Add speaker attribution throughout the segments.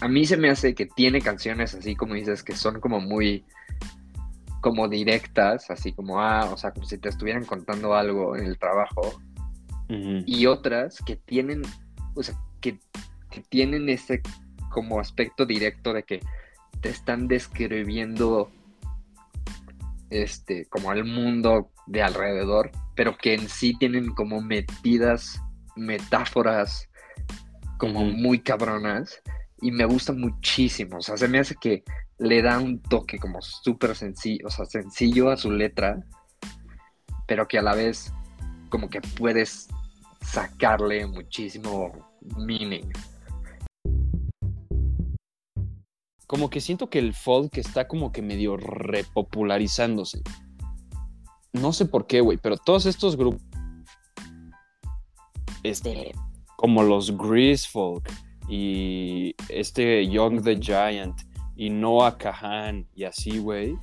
Speaker 1: a mí se me hace que tiene canciones así como dices, que son como muy como directas, así como, ah, o sea, como si te estuvieran contando algo en el trabajo, y otras que tienen, o sea, que, que, tienen ese como aspecto directo de que te están describiendo este, como el mundo de alrededor, pero que en sí tienen como metidas metáforas como muy cabronas y me gusta muchísimo, o sea, se me hace que le da un toque como súper sencillo, o sea, sencillo a su letra, pero que a la vez como que puedes sacarle muchísimo meaning.
Speaker 2: Como que siento que el folk está como que medio repopularizándose. No sé por qué, güey, pero todos estos grupos. Este. Como los Grease Folk y este Young the Giant y Noah Kahan y así, güey.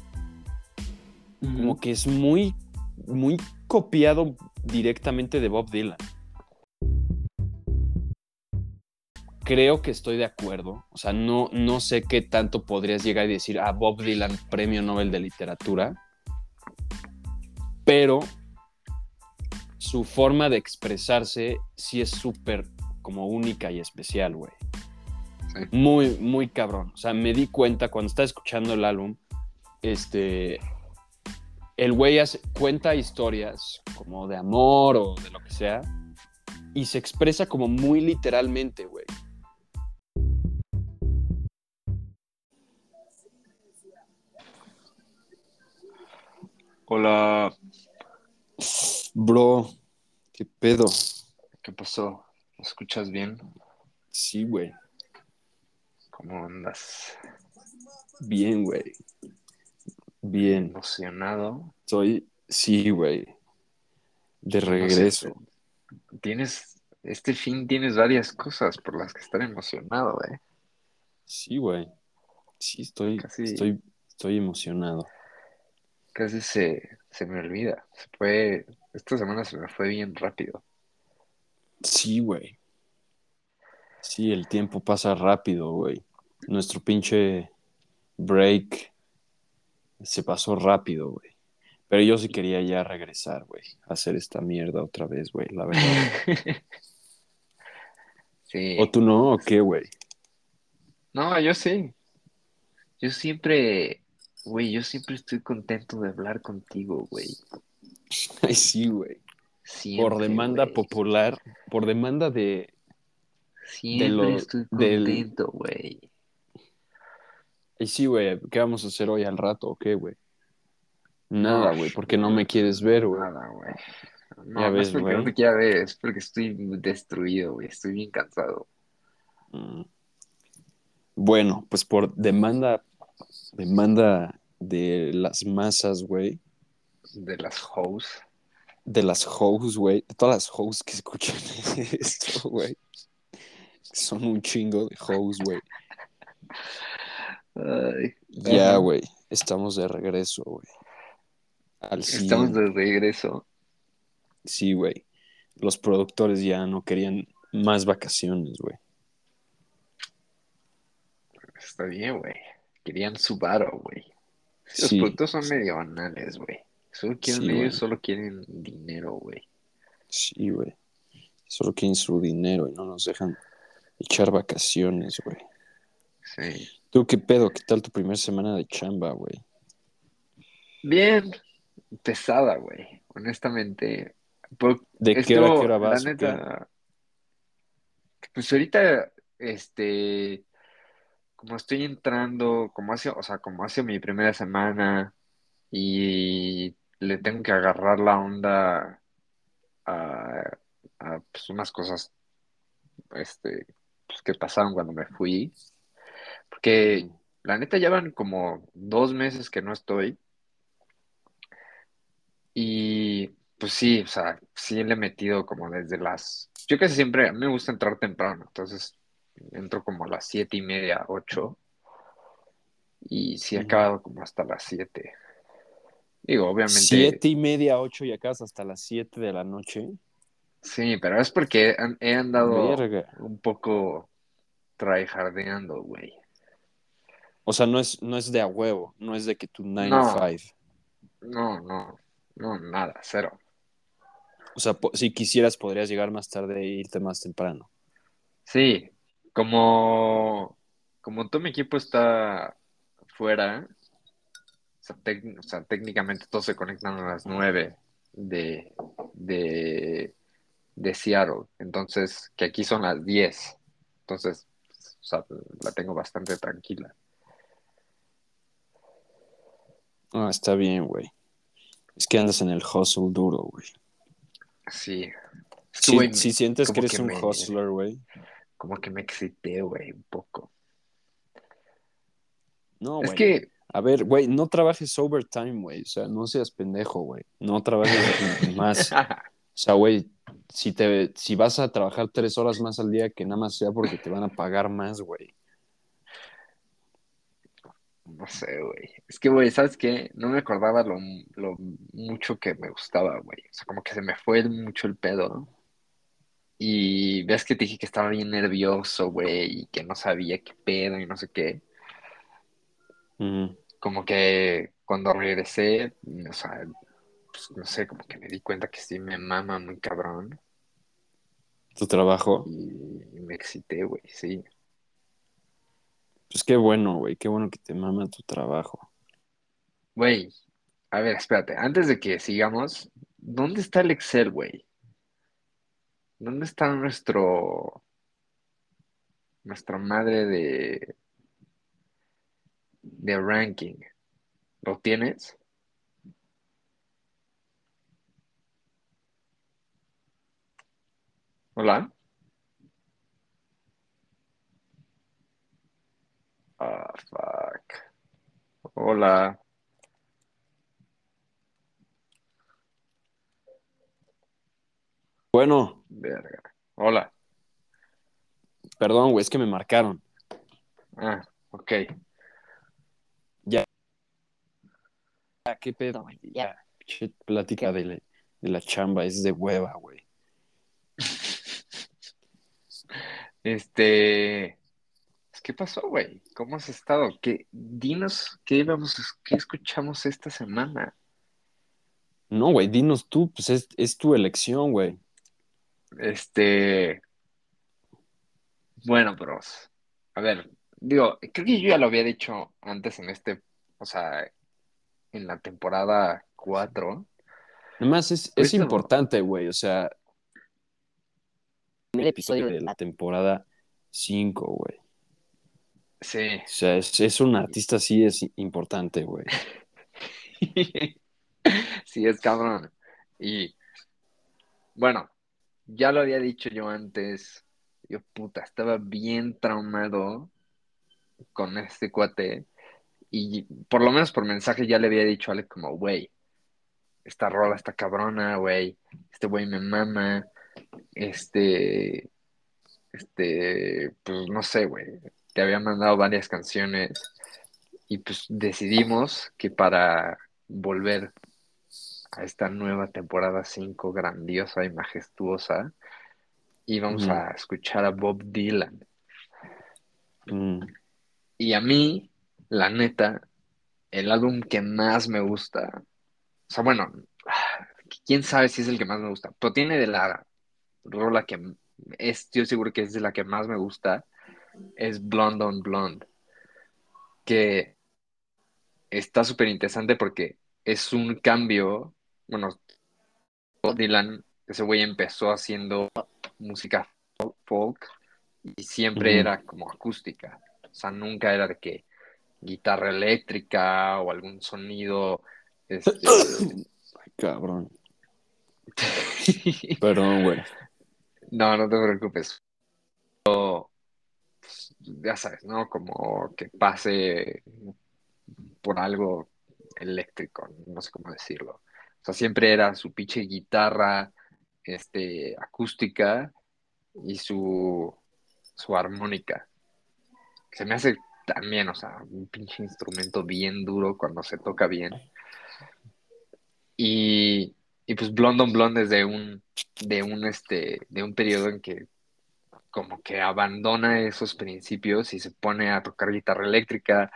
Speaker 2: Como que es muy, muy copiado directamente de Bob Dylan. Creo que estoy de acuerdo. O sea, no, no sé qué tanto podrías llegar y decir a ah, Bob Dylan, premio Nobel de literatura. Pero su forma de expresarse sí es súper como única y especial, güey. Muy, muy cabrón. O sea, me di cuenta cuando estaba escuchando el álbum, este, el güey cuenta historias como de amor o de lo que sea y se expresa como muy literalmente, güey.
Speaker 3: Hola.
Speaker 2: Bro, ¿qué pedo?
Speaker 1: ¿Qué pasó? ¿Me escuchas bien?
Speaker 2: Sí, güey.
Speaker 1: ¿Cómo andas?
Speaker 2: Bien, güey. Bien.
Speaker 1: ¿Emocionado?
Speaker 2: Soy, sí, güey. De regreso.
Speaker 1: tienes, este fin tienes varias cosas por las que estar emocionado, güey.
Speaker 2: Sí, güey. Sí, estoy, estoy, estoy emocionado.
Speaker 1: Casi se, se me olvida. Se fue, esta semana se me fue bien rápido.
Speaker 2: Sí, güey. Sí, el tiempo pasa rápido, güey. Nuestro pinche break se pasó rápido, güey. Pero yo sí quería ya regresar, güey. Hacer esta mierda otra vez, güey, la verdad.
Speaker 1: sí.
Speaker 2: ¿O tú no? ¿O qué, güey?
Speaker 1: No, yo sí. Yo siempre, güey, yo siempre estoy contento de hablar contigo, güey.
Speaker 2: Ay, sí, güey. Por demanda popular, por demanda de,
Speaker 1: Siempre estoy contento, güey.
Speaker 2: Y sí, güey, ¿qué vamos a hacer hoy al rato o qué, güey? Nada, güey, porque no me quieres ver, güey.
Speaker 1: Nada, güey. No, ya ves, porque no me quiera ver, es porque estoy destruido, güey, estoy bien cansado.
Speaker 2: Mm. Bueno, pues por demanda, demanda de las masas, güey.
Speaker 1: De las hoes.
Speaker 2: De las hoes, güey. De todas las hoes que escuchan esto, güey. Son un chingo de hoes, güey. Ya, güey. Estamos de regreso, güey.
Speaker 1: Estamos de regreso.
Speaker 2: Sí, güey. Los productores ya no querían más vacaciones, güey.
Speaker 1: Está bien, güey. Querían su varo, güey. Los productos son medio banales, güey. Solo quieren, ellos solo quieren dinero, güey.
Speaker 2: Sí, güey. Solo quieren su dinero y no nos dejan echar vacaciones, güey.
Speaker 1: Sí.
Speaker 2: ¿Tú qué pedo? ¿Qué tal tu primera semana de chamba, güey?
Speaker 1: Bien, pesada, güey. Honestamente.
Speaker 2: ¿De qué hora, qué hora vas?
Speaker 1: La neta, pues ahorita, este, como estoy entrando, como hace, o sea, como hace mi primera semana y le tengo que agarrar la onda a, a pues, unas cosas, este, pues, que pasaron cuando me fui. Porque la neta ya van como dos meses que no estoy. Y pues sí, o sea, sí le he metido como desde las... Yo casi siempre, a mí me gusta entrar temprano, entonces entro como a las siete y media, ocho. Y sí he acabado como hasta las siete. Digo, obviamente...
Speaker 2: Siete y media, ocho y acabas hasta las siete de la noche.
Speaker 1: Sí, pero es porque he andado un poco tryhardeando, güey.
Speaker 2: O sea, no es, no es de a huevo, no es de que tu 9
Speaker 1: No.
Speaker 2: to 5.
Speaker 1: No, no, no, nada, cero.
Speaker 2: O sea, si quisieras podrías llegar más tarde e irte más temprano.
Speaker 1: Sí, como, como todo mi equipo está fuera, sea, o sea, técnicamente todos se conectan a las 9 de, de, de Seattle, entonces, que aquí son las 10, entonces, o sea, la tengo bastante tranquila.
Speaker 2: Ah, está bien, güey. Es que andas en el hustle duro, güey.
Speaker 1: Sí,
Speaker 2: Si, sientes que eres
Speaker 1: que
Speaker 2: un
Speaker 1: me-
Speaker 2: hustler, güey.
Speaker 1: como que me excité, güey, un poco.
Speaker 2: No,
Speaker 1: Es que,
Speaker 2: A ver, güey, no trabajes overtime, güey. O sea, no seas pendejo, güey. No trabajes más. O sea, güey, si, te, si vas a trabajar tres horas más al día, que nada más sea porque te van a pagar más, güey.
Speaker 1: No sé, güey. Es que, güey, ¿sabes qué? No me acordaba lo, lo mucho que me gustaba, güey. O sea, como que se me fue mucho el pedo. Y ves que te dije que estaba bien nervioso, güey, y que no sabía qué pedo y no sé qué. Como que cuando regresé, o sea, pues, no sé, como que me di cuenta que sí me mama muy cabrón.
Speaker 2: Tu trabajo.
Speaker 1: Y, me excité, güey, sí.
Speaker 2: Pues qué bueno, güey. Qué bueno que te mama tu trabajo.
Speaker 1: Güey, a ver, espérate. Antes de que sigamos, ¿dónde está el Excel, güey? ¿Dónde está nuestro, nuestra madre de, de ranking? ¿Lo tienes? Hola. Ah, fuck. Hola.
Speaker 2: Bueno,
Speaker 1: Verga. Hola.
Speaker 2: perdón, güey, es que me marcaron.
Speaker 1: Ah, ok.
Speaker 2: Ah, qué pedo, güey. Ya. Pinche plática de la, de la chamba es de hueva, güey.
Speaker 1: Este, ¿qué pasó, güey? ¿Cómo has estado? ¿Qué, dinos qué vamos, qué escuchamos esta semana?
Speaker 2: No, güey, dinos tú, pues es, es tu elección, güey.
Speaker 1: Este, bueno, bros. A ver, digo, creo que yo ya lo había dicho antes en este, o sea, en la temporada 4.
Speaker 2: Además, es, es importante, güey. O sea, el episodio de la temporada 5, güey.
Speaker 1: Sí.
Speaker 2: O sea, es, es un artista así, es importante, güey.
Speaker 1: Sí, es cabrón. Y bueno, ya lo había dicho yo antes. Yo, puta, estaba bien traumado con este cuate. Y por lo menos por mensaje ya le había dicho a Alex como, güey, esta rola está cabrona, güey. Este güey me mama. Este, este, pues no sé, güey. Te había mandado varias canciones. Y pues decidimos que para volver a esta nueva temporada 5 grandiosa y majestuosa, íbamos a escuchar a Bob Dylan.
Speaker 2: Mm,
Speaker 1: Y a mí, la neta, el álbum que más me gusta, o sea, bueno, quién sabe si es el que más me gusta, pero tiene de la rola que es, yo seguro que es de la que más me gusta, es Blonde on Blonde, que está súper interesante porque es un cambio, bueno, Dylan, ese güey empezó haciendo música folk y siempre era como acústica, o sea, nunca era de que guitarra eléctrica o algún sonido, este,
Speaker 2: ay, cabrón. Perdón, güey.
Speaker 1: no, no te preocupes, Pero, pues, ya sabes, ¿no? Como que pase por algo eléctrico, no sé cómo decirlo. O sea, siempre era su pinche guitarra, este, acústica y su, su armónica. Se me hace también, o sea, un pinche instrumento bien duro cuando se toca bien. Y, y pues Blonde on Blonde es de un, de un, este, de un periodo en que como que abandona esos principios y se pone a tocar guitarra eléctrica,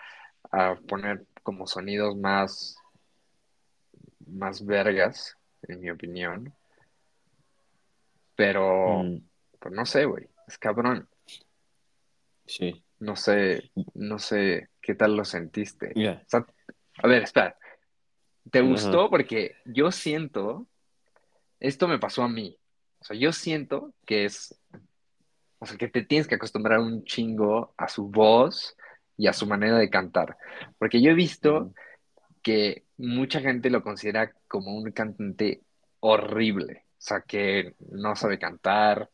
Speaker 1: a poner como sonidos más, más vergas, en mi opinión. Pero,
Speaker 2: Mm,
Speaker 1: pues no sé, güey, es cabrón.
Speaker 2: sí.
Speaker 1: No sé, no sé qué tal lo sentiste. O sea, a ver, espera. ¿Te gustó? Porque yo siento, esto me pasó a mí. O sea, yo siento que es, o sea, que te tienes que acostumbrar un chingo a su voz y a su manera de cantar. Porque yo he visto que mucha gente lo considera como un cantante horrible. O sea, que no sabe cantar,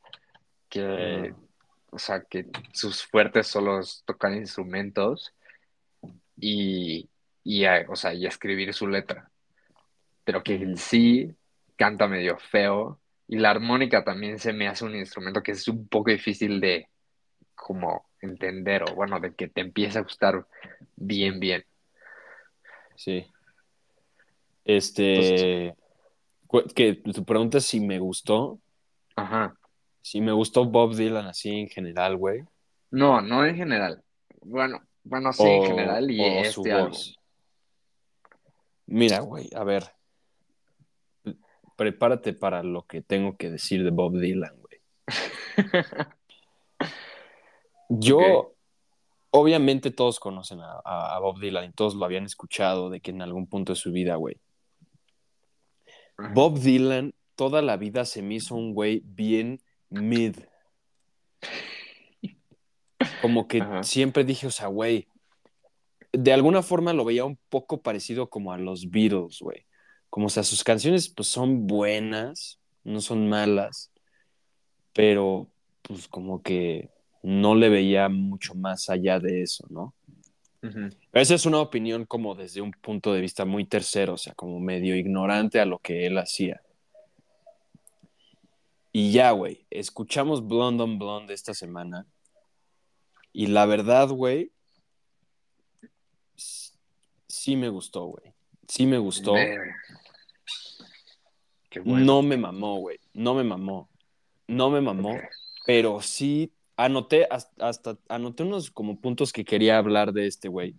Speaker 1: que. O sea, que sus fuertes solo es tocar instrumentos y, y, o sea, y escribir su letra. Pero que en sí canta medio feo. Y la armónica también se me hace un instrumento que es un poco difícil de como entender o bueno, de que te empiece a gustar bien, bien.
Speaker 2: Sí. Este, que tu pregunta es si me gustó,
Speaker 1: ajá.
Speaker 2: Si me gustó Bob Dylan así en general, güey,
Speaker 1: No, no en general. Bueno, bueno, sí en general y
Speaker 2: su
Speaker 1: este
Speaker 2: voz. Mira, güey, a ver, prepárate para lo que tengo que decir de Bob Dylan, güey. Yo, obviamente todos conocen a, Bob Dylan y todos lo habían escuchado de que en algún punto de su vida, güey. Bob Dylan toda la vida se me hizo un güey bien mid. Como que
Speaker 1: Ajá.
Speaker 2: siempre dije, o sea, güey, de alguna forma lo veía un poco parecido como a los Beatles, güey. Como, o sea, sus canciones pues son buenas, no son malas, pero pues como que no le veía mucho más allá de eso, ¿no? Esa es una opinión como desde un punto de vista muy tercero, o sea, como medio ignorante a lo que él hacía. Y ya, güey, escuchamos Blonde on Blonde esta semana. Y la verdad, güey, sí me gustó, güey. Sí me gustó.
Speaker 1: Verga. Qué bueno.
Speaker 2: No me mamó, güey. No me mamó. No me mamó. Pero sí anoté hasta, hasta- anoté unos como puntos que quería hablar de este güey.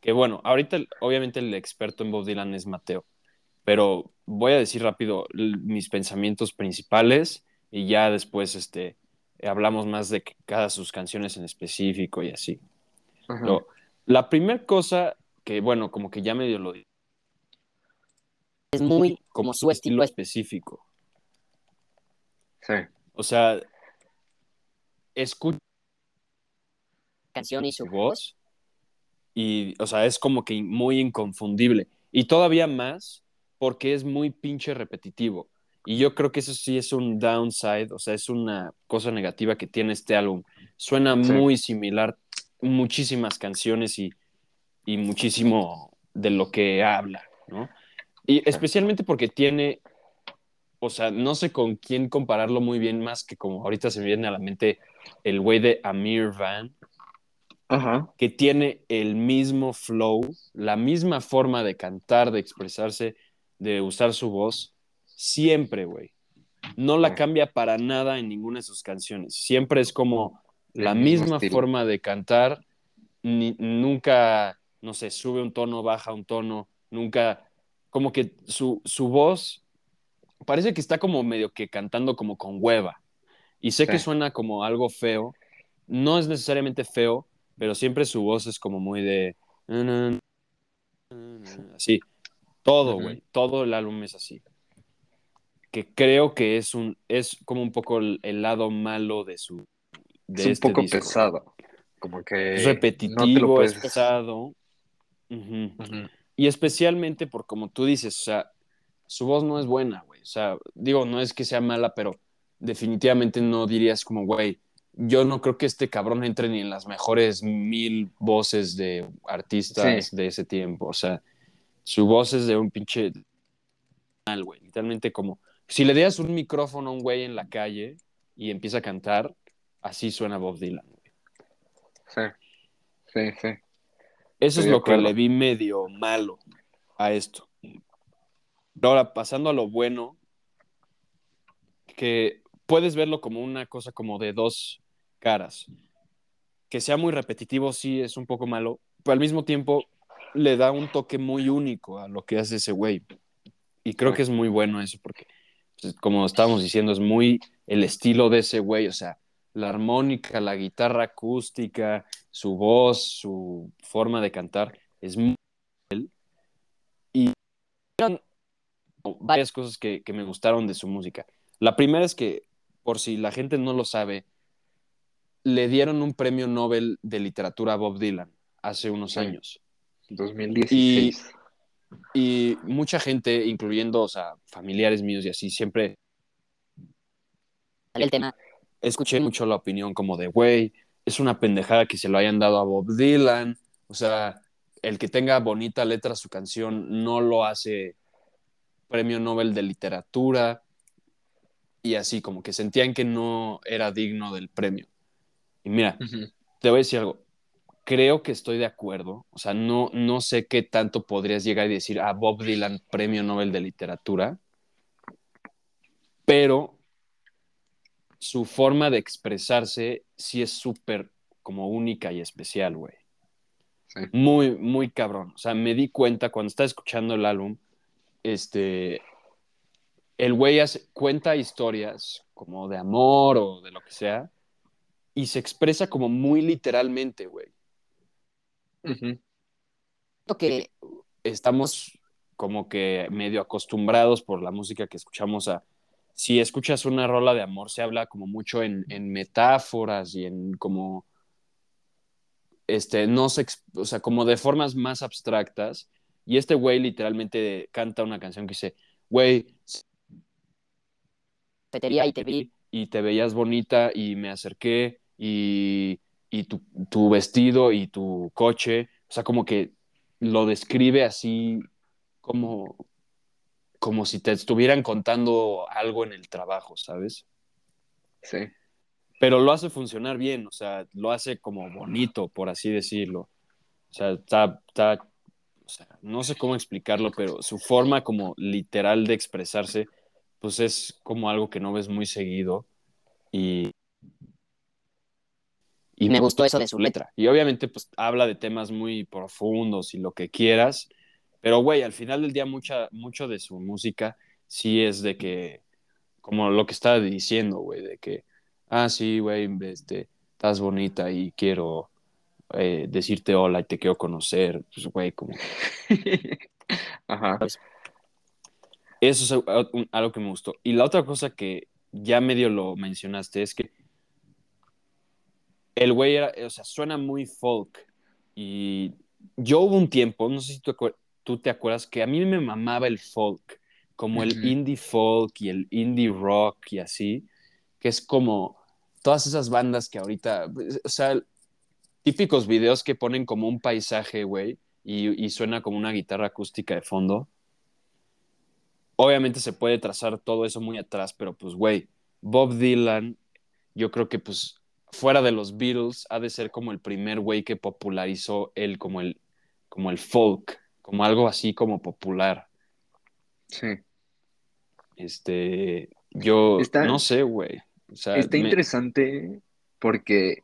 Speaker 2: Que bueno, ahorita obviamente el experto en Bob Dylan es Mateo. Pero voy a decir rápido mis pensamientos principales y ya después este, hablamos más de cada sus canciones en específico y así.
Speaker 1: Ajá.
Speaker 2: Lo- la primera cosa que, bueno, como que ya medio lo di-
Speaker 3: es muy como su estilo es
Speaker 2: específico.
Speaker 1: Sí.
Speaker 2: O sea, escucha
Speaker 3: canción y su
Speaker 2: voz y, o sea, es como que muy inconfundible. Y todavía más porque es muy pinche repetitivo. Y yo creo que eso sí es un downside, o sea, es una cosa negativa que tiene este álbum. Suena
Speaker 1: Sí.
Speaker 2: muy similar, muchísimas canciones y, y muchísimo de lo que habla, ¿no? Y especialmente porque tiene, o sea, no sé con quién compararlo muy bien, más que como ahorita se me viene a la mente el güey de Amir Van,
Speaker 1: Ajá.
Speaker 2: que tiene el mismo flow, la misma forma de cantar, de expresarse, de usar su voz, siempre, güey. No la cambia para nada en ninguna de sus canciones. Siempre es como la
Speaker 1: El
Speaker 2: misma forma de cantar. Ni- nunca, no sé, sube un tono, baja un tono. Nunca, como que su, su voz parece que está como medio que cantando como con hueva. Y sé que suena como algo feo. No es necesariamente feo, pero siempre su voz es como muy de... Así. Todo, güey. Todo el álbum es así. Que creo que es un es como un poco el, el lado malo de su de
Speaker 1: Es un
Speaker 2: este
Speaker 1: poco
Speaker 2: disco.
Speaker 1: pesado. Como que
Speaker 2: Es
Speaker 1: no
Speaker 2: repetitivo,
Speaker 1: puedes...
Speaker 2: es pesado. Y especialmente por como tú dices, o sea, su voz no es buena, güey. O sea, digo, no es que sea mala, pero definitivamente no dirías como, güey, yo no creo que este cabrón entre ni en las mejores mil voces de artistas
Speaker 1: Sí.
Speaker 2: de ese tiempo. O sea, su voz es de un pinche mal, güey. Literalmente como, si le dieras un micrófono a un güey en la calle y empieza a cantar, así suena Bob Dylan.
Speaker 1: Sí. Sí, sí.
Speaker 2: Eso
Speaker 1: Estoy
Speaker 2: es lo que le vi medio malo a esto. Ahora, pasando a lo bueno, que puedes verlo como una cosa como de dos, caras. Que sea muy repetitivo sí es un poco malo, pero al mismo tiempo le da un toque muy único a lo que hace ese güey. Y creo que es muy bueno eso porque, como estábamos diciendo, es muy el estilo de ese güey, o sea, la armónica, la guitarra acústica, su voz, su forma de cantar, es muy Y varias cosas que, que me gustaron de su música. La primera es que, por si la gente no lo sabe, le dieron un premio Nobel de literatura a Bob Dylan hace unos
Speaker 1: Sí.
Speaker 2: años.
Speaker 1: 2016.
Speaker 2: Y mucha gente, incluyendo, o sea, familiares míos y así, siempre
Speaker 3: Sale el tema.
Speaker 2: escuché mucho la opinión como de, güey, es una pendejada que se lo hayan dado a Bob Dylan. O sea, el que tenga bonita letra su canción no lo hace premio Nobel de literatura. Y así, como que sentían que no era digno del premio. Y mira, te voy a decir algo. Creo que estoy de acuerdo. O sea, no, no sé qué tanto podrías llegar y decir a Bob Dylan premio Nobel de literatura. Pero su forma de expresarse sí es súper como única y especial, güey.
Speaker 1: Sí.
Speaker 2: Muy, muy cabrón. O sea, me di cuenta cuando estaba escuchando el álbum, este, el güey hace- cuenta historias como de amor o de lo que sea y se expresa como muy literalmente, güey.
Speaker 3: Siento que
Speaker 2: Estamos como que medio acostumbrados por la música que escuchamos a... Si escuchas una rola de amor, se habla como mucho en, en metáforas y en como... Este, no se, o sea, como de formas más abstractas. Y este güey literalmente canta una canción que dice, güey,
Speaker 3: y te vi.
Speaker 2: y te veías bonita y me acerqué y, y tu, tu vestido y tu coche, o sea, como que lo describe así como, como si te estuvieran contando algo en el trabajo, ¿sabes?
Speaker 1: Sí.
Speaker 2: Pero lo hace funcionar bien, o sea, lo hace como bonito, por así decirlo. O sea, está, está o sea, no sé cómo explicarlo, pero su forma como literal de expresarse, pues es como algo que no ves muy seguido y, y
Speaker 3: Me gustó eso de su letra.
Speaker 2: Y obviamente pues habla de temas muy profundos y lo que quieras, pero güey, al final del día mucha, mucho de su música sí es de que, como lo que estaba diciendo, güey, de que, ah, sí, güey, este, estás bonita y quiero eh, decirte hola y te quiero conocer, pues güey, como
Speaker 1: Ajá.
Speaker 2: Eso es algo que me gustó. Y la otra cosa que ya medio lo mencionaste es que el güey era, o sea, suena muy folk. Y yo hubo un tiempo, no sé si tú, tú te acuerdas, que a mí me mamaba el folk, como el
Speaker 1: Ujú.
Speaker 2: indie folk y el indie rock y así, que es como todas esas bandas que ahorita, o sea, típicos videos que ponen como un paisaje, güey, y, y suena como una guitarra acústica de fondo. Obviamente se puede trazar todo eso muy atrás, pero pues, güey, Bob Dylan, yo creo que pues fuera de los Beatles, ha de ser como el primer güey que popularizó el como el, como el folk, como algo así como popular.
Speaker 1: Sí.
Speaker 2: Este, yo
Speaker 1: Está-
Speaker 2: no sé, güey. O sea,
Speaker 1: Está
Speaker 2: me-
Speaker 1: interesante porque,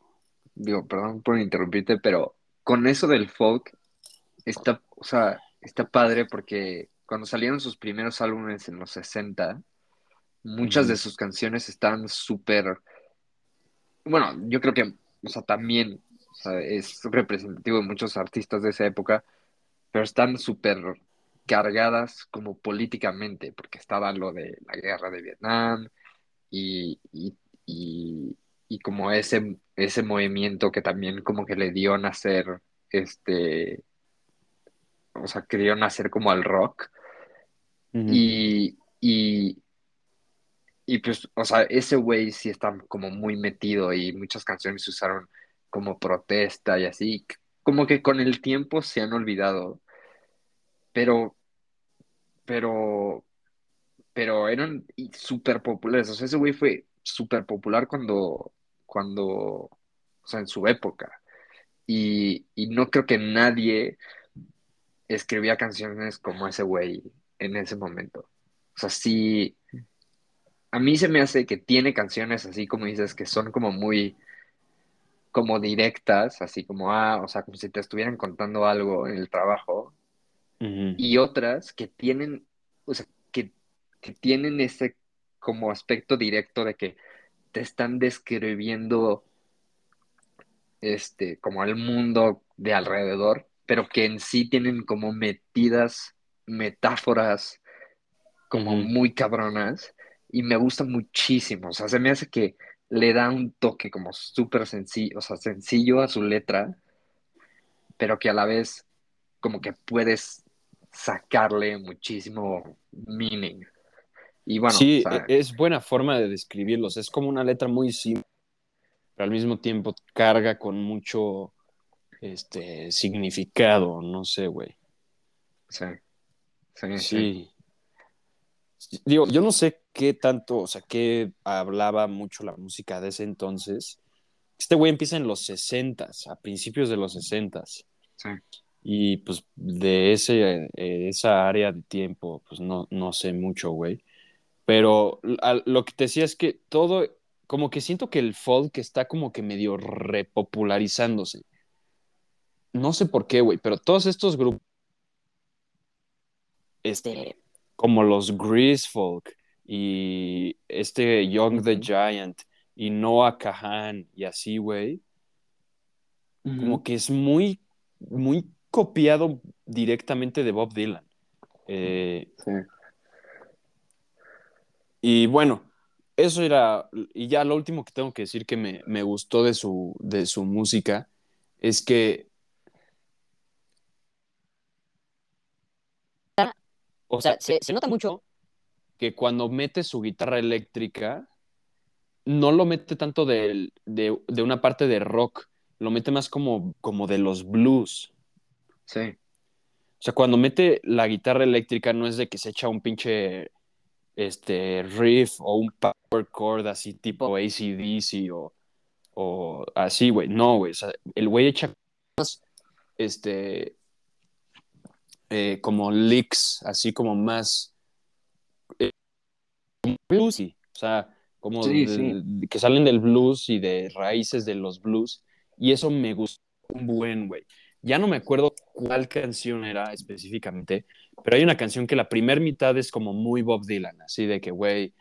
Speaker 1: digo, perdón por interrumpirte, pero con eso del folk, está, o sea, está padre porque cuando salieron sus primeros álbumes en los 60, muchas de sus canciones están súper, bueno, yo creo que, o sea, también, o sea, es representativo de muchos artistas de esa época, pero están súper cargadas como políticamente, porque estaba lo de la guerra de Vietnam y, y, y, y como ese, ese movimiento que también como que le dio nacer, este, o sea, que dio nacer como al rock. Y, y, y pues, o sea, ese güey sí está como muy metido y muchas canciones se usaron como protesta y así, como que con el tiempo se han olvidado, pero, pero, pero eran súper populares, o sea, ese güey fue súper popular cuando, cuando, o sea, en su época, y, y no creo que nadie escribía canciones como ese güey en ese momento. O sea, sí, a mí se me hace que tiene canciones así como dices, que son como muy, como directas, así como, ah, o sea, como si te estuvieran contando algo en el trabajo, y otras que tienen, o sea, que, que tienen ese como aspecto directo de que te están describiendo este, como el mundo de alrededor, pero que en sí tienen como metidas metáforas como muy cabronas y me gusta muchísimo, o sea, se me hace que le da un toque como súper sencillo, o sea, sencillo a su letra, pero que a la vez como que puedes sacarle muchísimo meaning. Y bueno,
Speaker 2: Sí, e-
Speaker 1: sea,
Speaker 2: es buena forma de describirlos. Es como una letra muy simple, pero al mismo tiempo carga con mucho este significado, no sé, güey.
Speaker 1: sí, sí, sí,
Speaker 2: Sí. Digo, yo no sé qué tanto, o sea, qué hablaba mucho la música de ese entonces. Este güey empieza en los 60 a principios de los 60
Speaker 1: sí,
Speaker 2: y pues de ese, eh, esa área de tiempo, pues no, no sé mucho, güey. Pero a- lo que te decía es que todo, como que siento que el folk está como que medio repopularizándose. No sé por qué, güey, pero todos estos grupos, este,
Speaker 3: Este,
Speaker 2: como los Grease Folk y este Young the. Giant y Noah Kahan y así, güey, como que es muy, muy copiado directamente de Bob Dylan. Eh,
Speaker 1: sí,
Speaker 2: y bueno, eso era, y ya lo último que tengo que decir que me, me gustó de su, de su música es que, o
Speaker 3: o sea,
Speaker 2: sea,
Speaker 3: se, se nota mucho
Speaker 2: que cuando mete su guitarra eléctrica, no lo mete tanto del- de, de una parte de rock, lo mete más como, como de los blues.
Speaker 1: sí,
Speaker 2: O sea, cuando mete la guitarra eléctrica no es de que se echa un pinche este, riff o un power chord así tipo ACDC o, o así, güey. No, güey. O sea, el güey echa este, eh, como licks, así como más bluesy. O sea, como
Speaker 1: sí,
Speaker 2: de-
Speaker 1: sí,
Speaker 2: que salen del blues y de raíces de los blues. Y eso me gustó un buen, güey. Ya no me acuerdo cuál canción era específicamente, pero hay una canción que la primer mitad es como muy Bob Dylan, así de que, güey,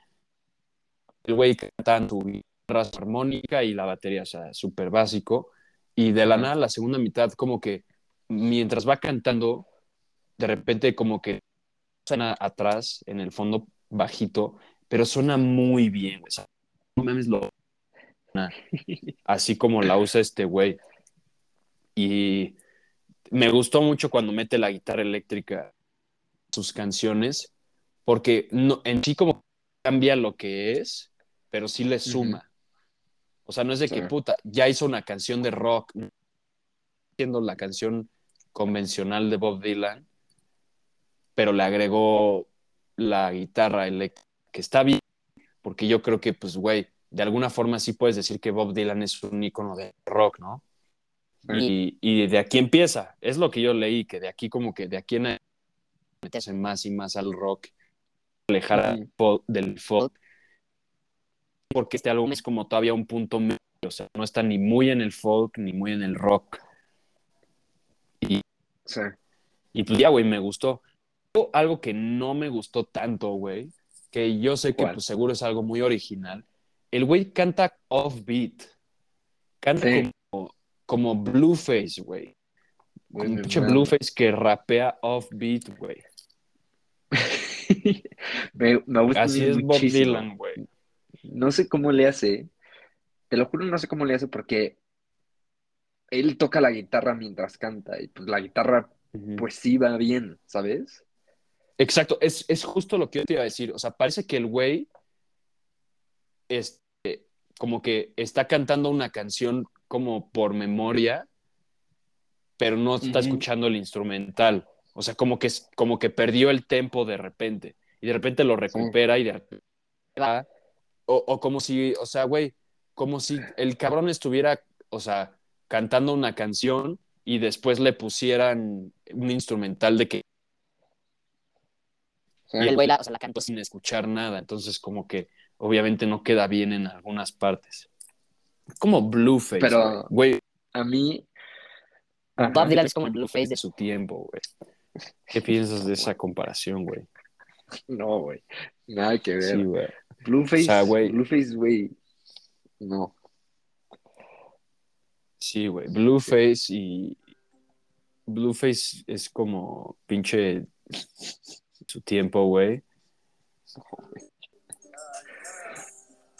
Speaker 2: el güey cantando su guitarra armónica y la batería, o sea, súper básico. Y de la nada, la segunda mitad, como que mientras va cantando, de repente como que suena atrás, en el fondo bajito, pero suena muy bien, güey. No mames lo así como la usa este güey. Y me gustó mucho cuando mete la guitarra eléctrica en sus canciones, porque no, en sí como cambia lo que es, pero sí le suma. O sea, no es de
Speaker 1: Sí.
Speaker 2: que puta, ya hizo una canción de rock, siendo la canción convencional de Bob Dylan, pero le agregó la guitarra eléctrica, que está bien, porque yo creo que, pues, güey, de alguna forma sí puedes decir que Bob Dylan es un ícono de rock, ¿no?
Speaker 1: Sí.
Speaker 2: Y, y de aquí empieza, es lo que yo leí, que de aquí como que de aquí en meterse más y más al rock, alejar del folk, porque este álbum es como todavía un punto medio, o sea, no está ni muy en el folk ni muy en el rock.
Speaker 1: Sí.
Speaker 2: Y pues ya, güey, me gustó. Algo que no me gustó tanto, güey, que yo sé que pues seguro es algo muy original. El güey canta offbeat. Canta
Speaker 1: Sí.
Speaker 2: como, como Blueface, güey. Como un pinche Blueface que rapea offbeat, güey.
Speaker 1: me, me gusta
Speaker 2: Así es Bob. Dylan, güey.
Speaker 1: No sé cómo le hace. Te lo juro, no sé cómo le hace porque él toca la guitarra mientras canta y pues la guitarra pues sí va bien, ¿sabes?
Speaker 2: Exacto, es, es justo lo que yo te iba a decir. O sea, parece que el güey este, como que está cantando una canción como por memoria, pero no está escuchando el instrumental. O sea, como que, como que perdió el tempo de repente. Y de repente lo recupera y de repente. O, o como si, o sea, güey, como si el cabrón estuviera, o sea, cantando una canción y después le pusieran un instrumental de que
Speaker 1: Sí.
Speaker 2: Y
Speaker 3: el güey la, o sea, la cantó
Speaker 2: sin escuchar nada. Entonces, como que obviamente no queda bien en algunas partes. Como Blueface,
Speaker 1: Pero-
Speaker 2: güey.
Speaker 1: A mí.
Speaker 3: Bob
Speaker 1: Ajá.
Speaker 3: Dylan es como el Blueface
Speaker 2: de
Speaker 3: de
Speaker 2: su tiempo, güey. ¿Qué piensas de esa comparación, güey?
Speaker 1: No, güey. Nada que ver.
Speaker 2: Sí, güey.
Speaker 1: Blueface,
Speaker 2: O sea, güey.
Speaker 1: Blueface, güey. No.
Speaker 2: Sí, güey. Blueface y. Blueface es como pinche su tiempo, güey.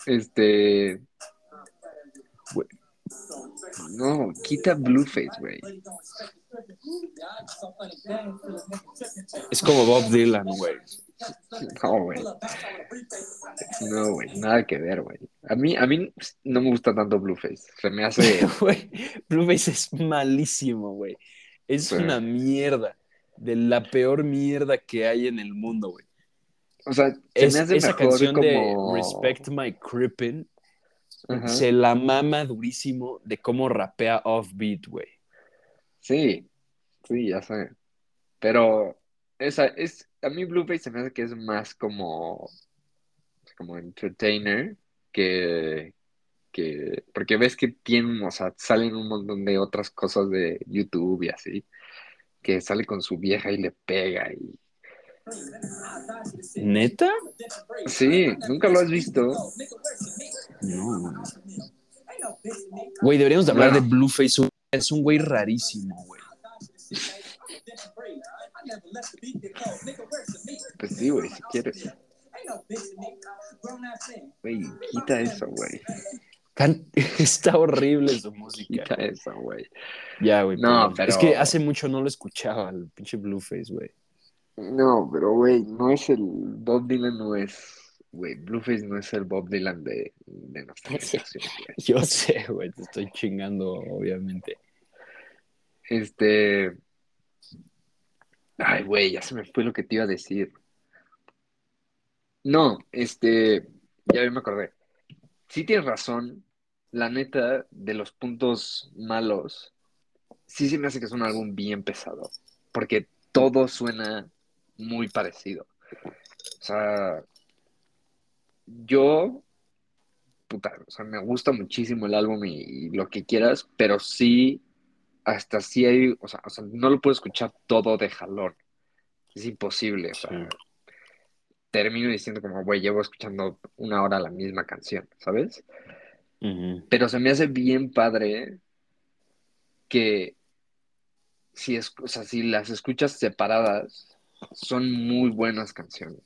Speaker 1: Este. No, quita Blueface, güey.
Speaker 2: Es como Bob Dylan, güey.
Speaker 1: No, güey. No, güey. Nada que ver, güey. A mí, a mí no me gusta tanto Blueface. Se me hace.
Speaker 2: Güey, Blueface es malísimo, güey. Es
Speaker 1: Sí.
Speaker 2: una mierda. De la peor mierda que hay en el mundo, güey.
Speaker 1: O sea, se
Speaker 2: Es,
Speaker 1: me hace
Speaker 2: esa
Speaker 1: mejor
Speaker 2: canción de. Respect My Crippin se la mama durísimo de cómo rapea offbeat, güey.
Speaker 1: Sí, sí, ya sé. Pero esa es, a mí Blueface se me hace que es más como, como entertainer que, que, porque ves que tienen, o sea, salen un montón de otras cosas de YouTube y así, que sale con su vieja y le pega y,
Speaker 2: ¿Neta?
Speaker 1: sí, nunca lo has visto.
Speaker 2: No. Güey, deberíamos de hablar
Speaker 1: Bueno.
Speaker 2: de Blueface. Es un güey rarísimo, güey.
Speaker 1: Pues sí, güey, si quieres. Güey, quita eso, güey.
Speaker 2: Can- Está horrible su música.
Speaker 1: Eso, güey.
Speaker 2: Ya, güey.
Speaker 1: No,
Speaker 2: perdón. Es
Speaker 1: pero-
Speaker 2: que hace mucho no lo escuchaba, el pinche Blueface, güey.
Speaker 1: No, pero güey, no es el Bob Dylan, no es, güey, Blueface no es el Bob Dylan de, de nuestra generación.
Speaker 2: Yo sé, güey, te estoy chingando, obviamente.
Speaker 1: Este, ay, güey, ya se me fue lo que te iba a decir. No, este, ya me acordé. Sí tienes razón, la neta, de los puntos malos, sí se me hace que es un álbum bien pesado, porque todo suena muy parecido. O sea, yo, puta, o sea, me gusta muchísimo el álbum y, lo que quieras, pero sí, hasta sí hay, o sea, o sea, no lo puedo escuchar todo de jalón. Es imposible, o sea. Termino diciendo como, güey, llevo escuchando una hora la misma canción, ¿sabes? Pero se me hace bien padre que si, es, o sea, si las escuchas separadas, son muy buenas canciones.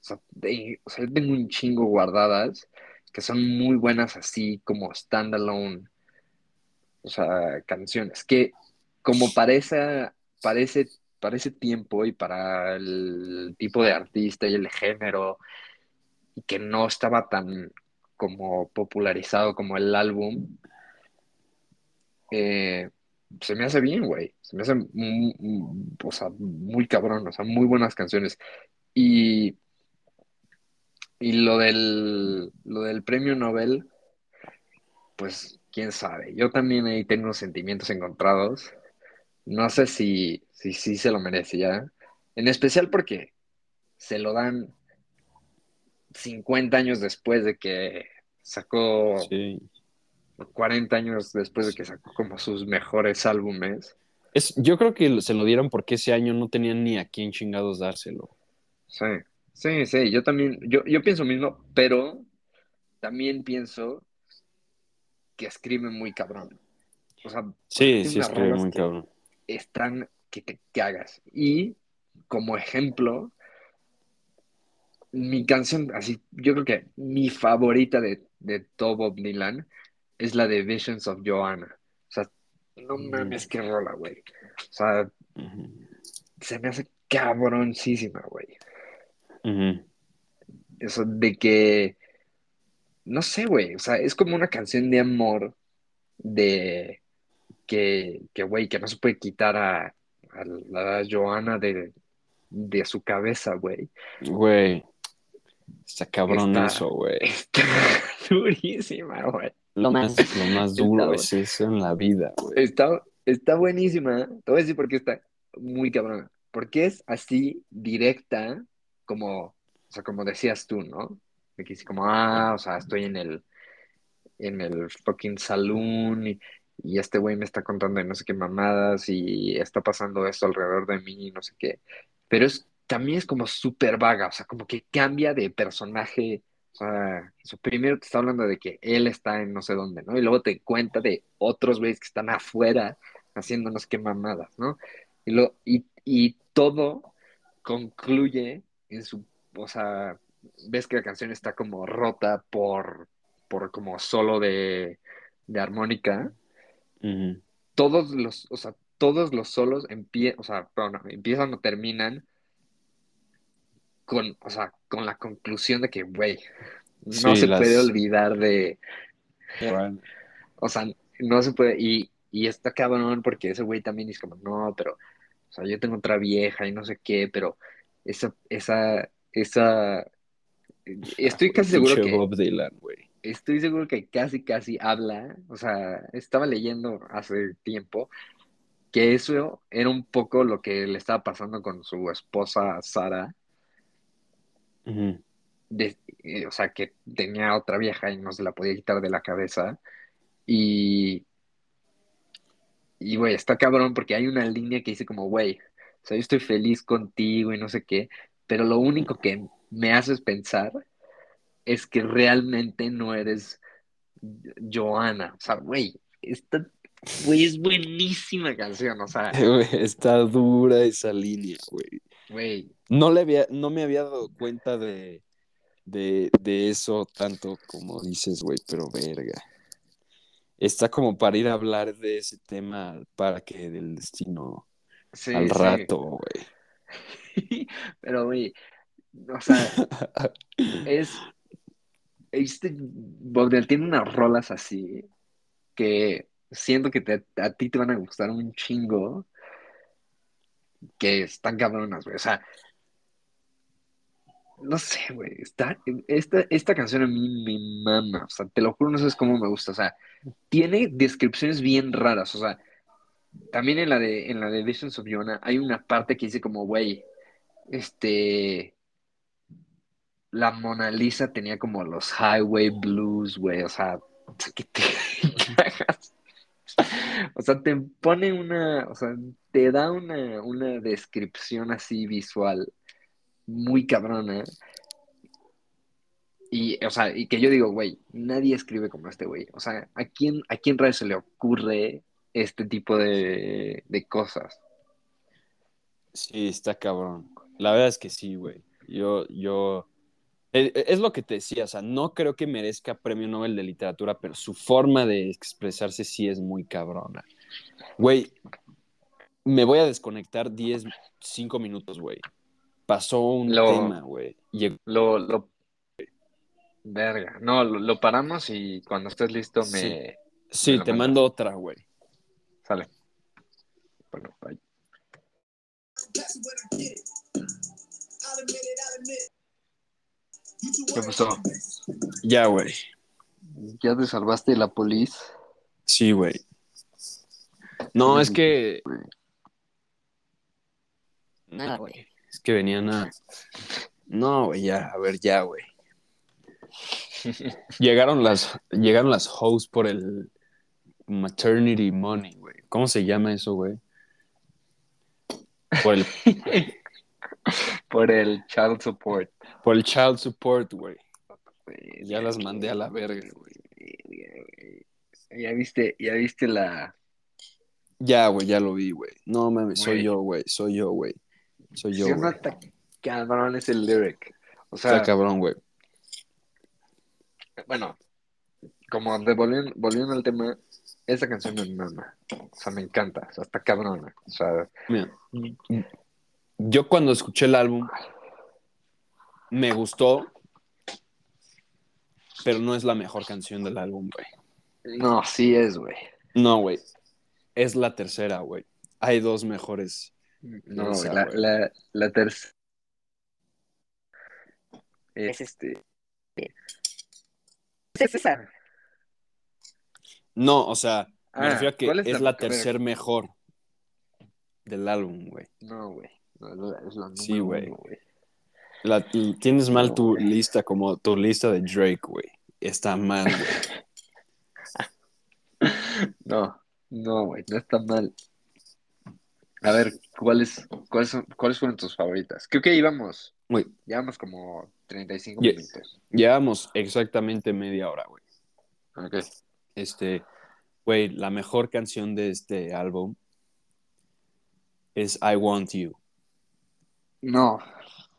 Speaker 1: O sea, de- o sea, yo tengo un chingo guardadas que son muy buenas así como standalone, o sea, canciones que como para, esa- para, ese, para ese tiempo y para el tipo de artista y el género, y que no estaba tan como popularizado como el álbum, eh, se me hace bien, güey. Se me hace mu- mu- o sea, muy cabrón, o sea, muy buenas canciones. Y, y lo del, lo del premio Nobel, pues quién sabe. Yo también ahí tengo sentimientos encontrados. No sé si, si, si se lo merece ya. En especial porque se lo dan 50 años después de que sacó
Speaker 2: Sí.
Speaker 1: 40 años después de que sacó como sus mejores álbumes.
Speaker 2: Es, yo creo que se lo dieron porque ese año no tenían ni a quién chingados dárselo.
Speaker 1: Sí, sí, sí, yo también, yo, yo pienso mismo, pero también pienso que escribe muy cabrón. O sea,
Speaker 2: Sí, sí, escribe muy
Speaker 1: que
Speaker 2: cabrón.
Speaker 1: Están que te cagas. Y como ejemplo, mi canción, así, yo creo que mi favorita de, de todo Bob Dylan es la de Visions of Joanna. O sea, no
Speaker 2: Mm.
Speaker 1: mames, qué rola, güey. O sea, se me hace cabroncísima, güey. Eso de que, no sé, güey, o sea, es como una canción de amor de que, que, güey, que no se puede quitar a, a la Joana de, de su cabeza, güey.
Speaker 2: Güey. Está cabrón
Speaker 1: Está-
Speaker 2: eso, güey.
Speaker 1: Está durísima, güey.
Speaker 3: Lo más.
Speaker 2: Lo más duro
Speaker 1: Está-
Speaker 2: es eso en la vida, güey.
Speaker 1: Está, está buenísima. Te voy a decir por qué está muy cabrona. Porque es así, directa, como, o sea, como decías tú, ¿no? De que es como, ah, o sea, estoy en el, en el fucking saloon y, y este güey me está contando de no sé qué mamadas y está pasando esto alrededor de mí y no sé qué. Pero es, también es como súper vaga, o sea, como que cambia de personaje. O sea, primero te está hablando de que él está en no sé dónde, ¿no? Y luego te cuenta de otros güeyes que están afuera haciendo no sé qué mamadas, ¿no? Y, lo, y, y todo concluye en su, o sea, ves que la canción está como rota por, por como solo de, de armónica. Todos los, o sea, todos los solos empie o sea, perdón, empiezan o terminan con, o sea, con la conclusión de que, güey, no
Speaker 2: Sí,
Speaker 1: se
Speaker 2: las-
Speaker 1: puede olvidar de,
Speaker 2: Bueno,
Speaker 1: o sea, no se puede, y, y está cabrón porque ese güey también es como, no, pero, o sea, yo tengo otra vieja y no sé qué, pero esa, esa, esa, estoy casi seguro que,
Speaker 2: Bob Dylan, güey.
Speaker 1: Estoy seguro que casi, casi habla, o sea, estaba leyendo hace tiempo que eso era un poco lo que le estaba pasando con su esposa Sara, de- eh, o sea, que tenía otra vieja y no se la podía quitar de la cabeza. Y, y güey, está cabrón porque hay una línea que dice como, güey, o sea, yo estoy feliz contigo y no sé qué, pero lo único que me haces pensar es que realmente no eres Joana. O sea, güey, esta, güey, es buenísima canción, o sea,
Speaker 2: Está dura esa línea, güey.
Speaker 1: güey,
Speaker 2: No, le había, no me había dado cuenta de, de, de eso tanto como dices, güey, pero verga. Está como para ir a hablar de ese tema para que del destino
Speaker 1: sí,
Speaker 2: al rato, güey.
Speaker 1: Pero, güey, o sea, es. Este Bob Dylan tiene unas rolas así que siento que a ti te van a gustar un chingo, que están cabronas, güey. O sea, no sé, güey. Esta, esta canción a mí me mama. O sea, te lo juro, no sabes cómo me gusta. O sea, tiene descripciones bien raras. O sea, también en la de, en la de Visions of Yona hay una parte que dice como, güey, este. La Mona Lisa tenía como los highway blues, güey. O sea, que te. O sea, te pone una, o sea, te da una, una descripción así visual muy cabrona. Y, o sea, y que yo digo, güey, nadie escribe como este güey. O sea, ¿a quién, a quién rayos se le ocurre este tipo de, de cosas?
Speaker 2: Sí, está cabrón. La verdad es que sí, güey. Yo, yo. Es, es lo que te decía, o sea, no creo que merezca premio Nobel de literatura, pero su forma de expresarse sí es muy cabrona. Güey, me voy a desconectar 10, 5 minutos, güey. Pasó un
Speaker 1: Lo-
Speaker 2: tema, güey. Llegó-
Speaker 1: Lo, lo, verga. No, lo, lo paramos y cuando estés listo me
Speaker 2: Sí. te mando otra, güey.
Speaker 1: sale. Bueno, bye. ¿Qué pasó?
Speaker 2: Ya, güey.
Speaker 1: ¿Ya te salvaste de la polis?
Speaker 2: Sí, güey. No, es que.
Speaker 3: Nada, güey.
Speaker 2: Es que venían a. No, güey, ya, a ver, ya, güey. Llegaron las, llegaron las hosts por el maternity money, güey. ¿Cómo se llama eso, güey? Por el,
Speaker 1: Por el child support.
Speaker 2: por el child support, güey. Ya las mandé a la verga, güey.
Speaker 1: Ya viste, ya viste la.
Speaker 2: Ya, güey, ya lo vi, güey. No mames, soy yo, güey. Soy yo, güey. Soy yo, güey.
Speaker 1: está cabrón ese lyric. O
Speaker 2: Está
Speaker 1: sea,
Speaker 2: cabrón, güey.
Speaker 1: bueno, como devolviendo, volviendo al tema, esa canción me mama. O sea, me encanta. O sea, está cabrona. O sea,
Speaker 2: Mira, yo cuando escuché el álbum me gustó, pero no es la mejor canción del álbum, güey.
Speaker 1: no, sí es, güey.
Speaker 2: No, güey. Es la tercera, güey. Hay dos mejores.
Speaker 1: No, la,
Speaker 2: güey.
Speaker 1: la, la tercera.
Speaker 3: Es
Speaker 1: Este.
Speaker 3: Es esa.
Speaker 2: No, o sea, me
Speaker 1: Ah,
Speaker 2: refiero a que
Speaker 1: ¿cuál
Speaker 2: es,
Speaker 1: es la-
Speaker 2: la
Speaker 1: a ver.
Speaker 2: tercer mejor del álbum, güey.
Speaker 1: No, güey. Es la,
Speaker 2: Sí, güey. Tienes mal
Speaker 1: No,
Speaker 2: tu lista como tu lista de Drake, güey. Está mal, güey.
Speaker 1: No, no, güey, no está mal. A ver, ¿cuáles, cuáles, son- cuáles fueron tus favoritas? Creo que íbamos,
Speaker 2: Güey,
Speaker 1: llevamos como 35
Speaker 2: Yes.
Speaker 1: minutos.
Speaker 2: llevamos exactamente media hora, güey.
Speaker 1: Ok.
Speaker 2: Este, güey, la mejor canción de este álbum es I Want You.
Speaker 1: No,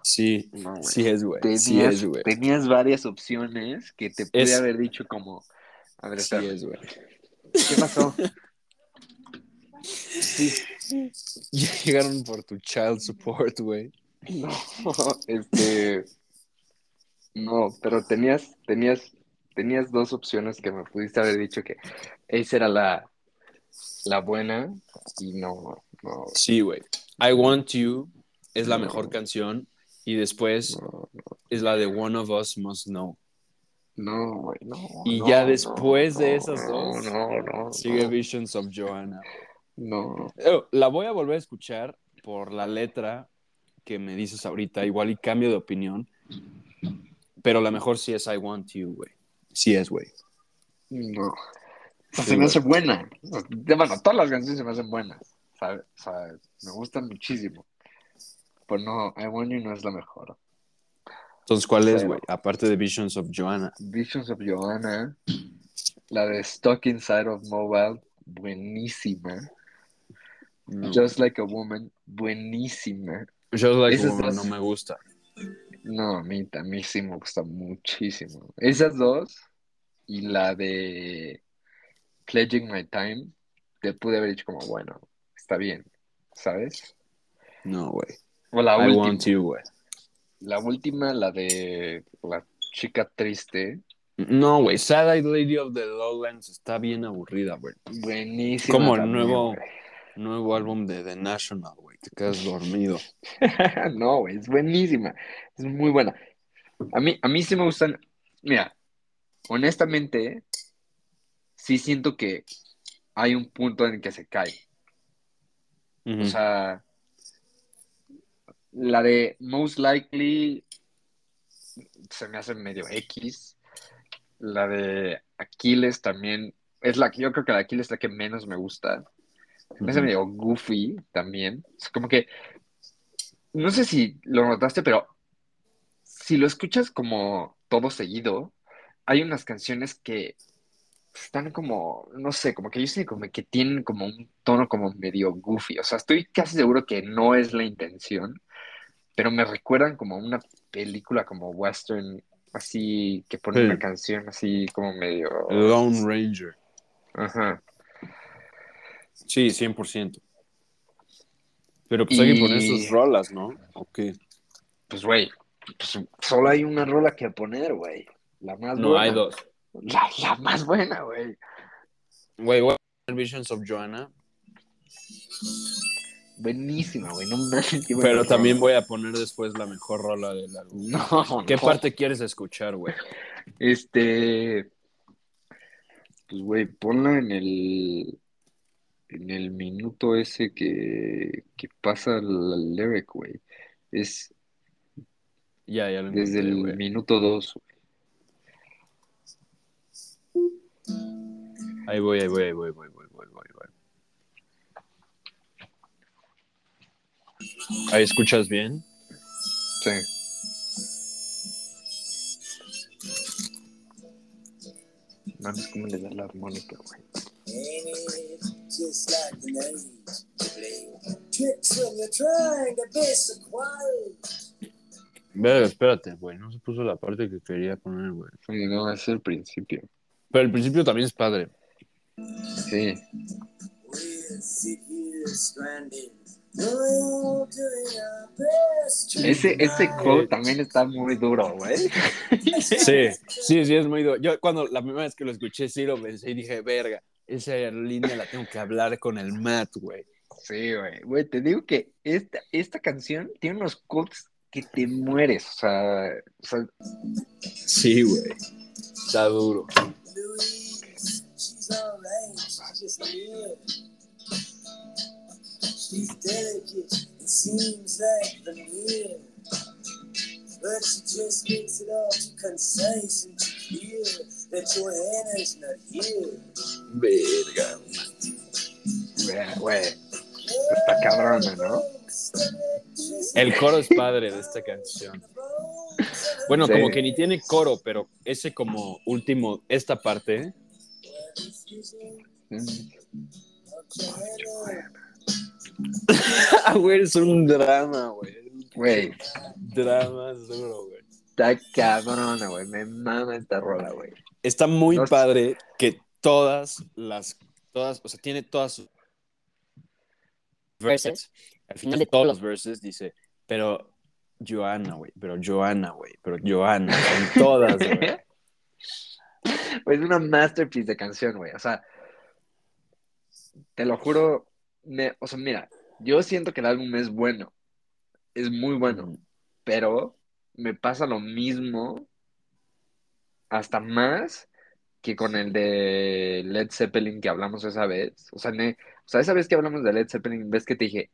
Speaker 2: Sí,
Speaker 1: no, güey.
Speaker 2: sí es, güey.
Speaker 1: Tenías,
Speaker 2: Sí es, güey.
Speaker 1: tenías varias opciones que te pude
Speaker 2: Es-
Speaker 1: haber dicho como... A ver,
Speaker 2: Sí es, güey.
Speaker 1: ¿qué pasó?
Speaker 2: Ya llegaron por tu child support, güey.
Speaker 1: No, este... No, pero tenías, tenías, tenías dos opciones que me pudiste haber dicho que esa era la, la buena y no, no,
Speaker 2: Sí, güey. I Want You es la mejor canción y después es la de One of Us Must Know.
Speaker 1: no, güey, no.
Speaker 2: Y
Speaker 1: no,
Speaker 2: ya
Speaker 1: no,
Speaker 2: después de esas
Speaker 1: no,
Speaker 2: dos,
Speaker 1: No, no,
Speaker 2: Sigue Visions of Joanna.
Speaker 1: no.
Speaker 2: Oh, La voy a volver a escuchar por la letra que me dices ahorita, igual y cambio de opinión. Pero la mejor sí es I Want You, güey. Sí es, güey.
Speaker 1: No. O
Speaker 2: Sí,
Speaker 1: sea, se me hace buena. Bueno, todas las canciones se me hacen buenas. ¿sabes? O sea, me gustan muchísimo. Pero no, I Want You no es la mejor.
Speaker 2: Entonces, ¿cuál es, güey? Aparte de Visions of Joanna.
Speaker 1: Visions of Joanna, la de Stuck Inside of Mobile, buenísima.
Speaker 2: No.
Speaker 1: Just Like a Woman, buenísima.
Speaker 2: Just Like
Speaker 1: Esas
Speaker 2: Woman
Speaker 1: dos-
Speaker 2: no me gusta.
Speaker 1: No, a mí, a mí sí me gusta muchísimo. Esas dos y la de Pledging My Time, te pude haber dicho como, bueno, está bien, ¿sabes?
Speaker 2: No, güey.
Speaker 1: O la
Speaker 2: I
Speaker 1: última,
Speaker 2: Want You, güey.
Speaker 1: la última, la de la chica triste,
Speaker 2: No, güey. Sad Eyed Lady of the Lowlands está bien aburrida, güey.
Speaker 1: buenísima.
Speaker 2: Como el nuevo-. Nuevo álbum de The National, güey. Te quedas dormido.
Speaker 1: No, güey, es buenísima. Es muy buena. A mí, a mí sí me gustan. Mira, honestamente, sí siento que hay un punto en el que se cae. O sea, la de Most Likely se me hace medio X. La de Aquiles también es la que yo creo que la de Aquiles es la que menos me gusta. Me hace medio goofy también. Es como que, no sé si lo notaste, pero si lo escuchas como todo seguido, hay unas canciones que están como, no sé, como que yo sé como que tienen como un tono como medio goofy. O sea, estoy casi seguro que no es la intención, pero me recuerdan como a una película como western, así, que pone
Speaker 2: Sí.
Speaker 1: una canción así como medio...
Speaker 2: Lone Ranger.
Speaker 1: Ajá.
Speaker 2: Sí, 100%. Pero pues hay que poner
Speaker 1: Y-
Speaker 2: sus rolas, ¿no? Ok.
Speaker 1: Pues, güey, pues, solo hay una rola que poner, güey. La más
Speaker 2: No,
Speaker 1: buena.
Speaker 2: hay dos.
Speaker 1: La, la más buena, güey.
Speaker 2: Güey, Visions of Joanna,
Speaker 1: Buenísima, güey. No
Speaker 2: pero también voy a poner después la mejor rola del álbum.
Speaker 1: No,
Speaker 2: ¿Qué
Speaker 1: no.
Speaker 2: parte quieres escuchar, güey?
Speaker 1: Este. Pues, güey, ponla en el. En el minuto ese que, que pasa la lyric, güey. Es
Speaker 2: Ya, ya lo
Speaker 1: desde el
Speaker 2: güey.
Speaker 1: minuto dos.
Speaker 2: Ahí voy, ahí voy, ahí voy, voy, voy, voy, voy, voy. Ahí escuchas bien.
Speaker 1: Sí. Mames, ¿cómo le da la armónica, güey?
Speaker 2: Verga, espérate, güey. No se puso la parte que quería poner, güey.
Speaker 1: Sí, no, es el principio.
Speaker 2: Pero el principio también es padre.
Speaker 1: Sí. Ese, ese quote también está muy duro, güey.
Speaker 2: Sí, sí, sí, es muy duro. Yo cuando la primera vez que lo escuché, sí lo pensé y dije, verga, esa línea la tengo que hablar con el Matt, güey.
Speaker 1: Sí, güey. Güey, te digo que esta, esta canción tiene unos quotes que te mueres. O sea, o sea,
Speaker 2: Sí, güey. Está duro.
Speaker 4: She's delicate, it seems like veneer. But she just makes it all too concise and too clear that Joanna's not here.
Speaker 2: Verga.
Speaker 1: Güey, güey, está cabrona, ¿no?
Speaker 2: El coro es padre de esta canción. Bueno,
Speaker 1: Sí.
Speaker 2: como que ni tiene coro, pero ese como último, esta parte, ah, güey, es un drama, güey.
Speaker 1: Güey,
Speaker 2: Drama duro, güey.
Speaker 1: está cabrona, güey. Me mama esta rola, güey.
Speaker 2: Está muy
Speaker 1: No-
Speaker 2: padre que todas las, todas, o sea, tiene todas sus verses. Al final de todos los verses dice, pero Joana, güey, pero Joana, güey, pero Joana, son todas, güey.
Speaker 1: Pues es una masterpiece de canción, güey. O sea, te lo juro. Me- o sea, mira, yo siento que el álbum es bueno. Es muy bueno. Pero me pasa lo mismo, hasta más que con el de Led Zeppelin que hablamos esa vez. O sea, ne- o sea, esa vez que hablamos de Led Zeppelin, ves que te dije,